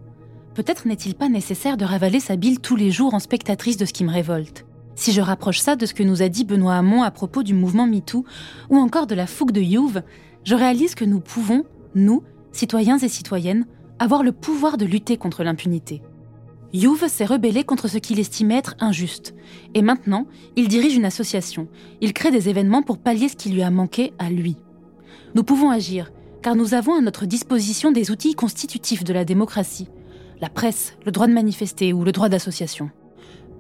Peut-être n'est-il pas nécessaire de ravaler sa bile tous les jours en spectatrice de ce qui me révolte. Si je rapproche ça de ce que nous a dit Benoît Hamon à propos du mouvement MeToo ou encore de la fougue de Youve, je réalise que nous pouvons, nous, citoyens et citoyennes, avoir le pouvoir de lutter contre l'impunité. Youve s'est rebellé contre ce qu'il estimait être injuste. Et maintenant, il dirige une association. Il crée des événements pour pallier ce qui lui a manqué à lui. Nous pouvons agir, car nous avons à notre disposition des outils constitutifs de la démocratie. La presse, le droit de manifester ou le droit d'association.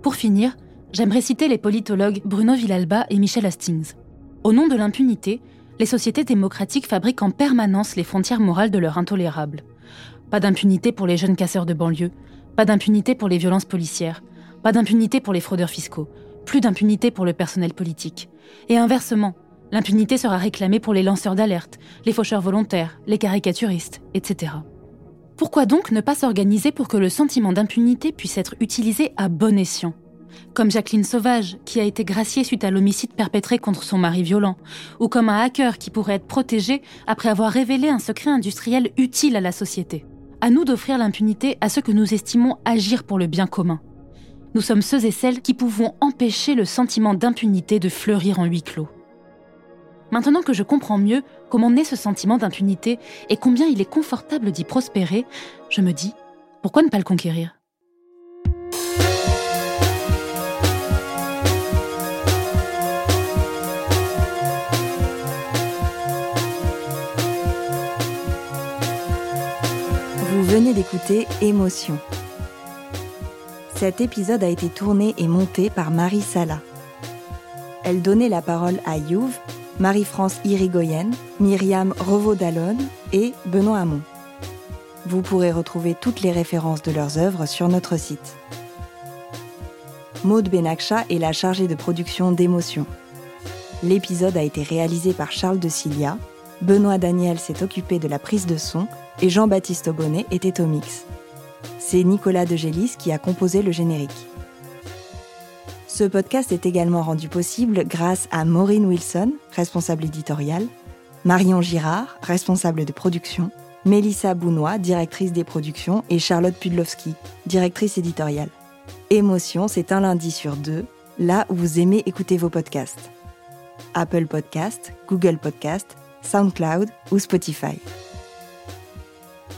Pour finir, j'aimerais citer les politologues Bruno Villalba et Michel Hastings. Au nom de l'impunité, les sociétés démocratiques fabriquent en permanence les frontières morales de leur intolérable. Pas d'impunité pour les jeunes casseurs de banlieue, pas d'impunité pour les violences policières, pas d'impunité pour les fraudeurs fiscaux, plus d'impunité pour le personnel politique. Et inversement, l'impunité sera réclamée pour les lanceurs d'alerte, les faucheurs volontaires, les caricaturistes, etc. Pourquoi donc ne pas s'organiser pour que le sentiment d'impunité puisse être utilisé à bon escient? Comme Jacqueline Sauvage, qui a été graciée suite à l'homicide perpétré contre son mari violent, ou comme un hacker qui pourrait être protégé après avoir révélé un secret industriel utile à la société. À nous d'offrir l'impunité à ceux que nous estimons agir pour le bien commun. Nous sommes ceux et celles qui pouvons empêcher le sentiment d'impunité de fleurir en huis clos. Maintenant que je comprends mieux comment naît ce sentiment d'impunité et combien il est confortable d'y prospérer, je me dis, pourquoi ne pas le conquérir? Venez d'écouter Émotion. Cet épisode a été tourné et monté par Marie Sala. Elle donnait la parole à Youve, Marie-France Irigoyen, Myriam Revaud-Dallon et Benoît Hamon. Vous pourrez retrouver toutes les références de leurs œuvres sur notre site. Maude Benakcha est la chargée de production d'Émotion. L'épisode a été réalisé par Charles de Cilia. Benoît Daniel s'est occupé de la prise de son et Jean-Baptiste Aubonnet était au mix. C'est Nicolas de Gélis qui a composé le générique. Ce podcast est également rendu possible grâce à Maureen Wilson, responsable éditoriale, Marion Girard, responsable de production, Mélissa Bounois, directrice des productions, et Charlotte Pudlowski, directrice éditoriale. Émotion, c'est un lundi sur deux, là où vous aimez écouter vos podcasts. Apple Podcast, Google Podcast, SoundCloud ou Spotify.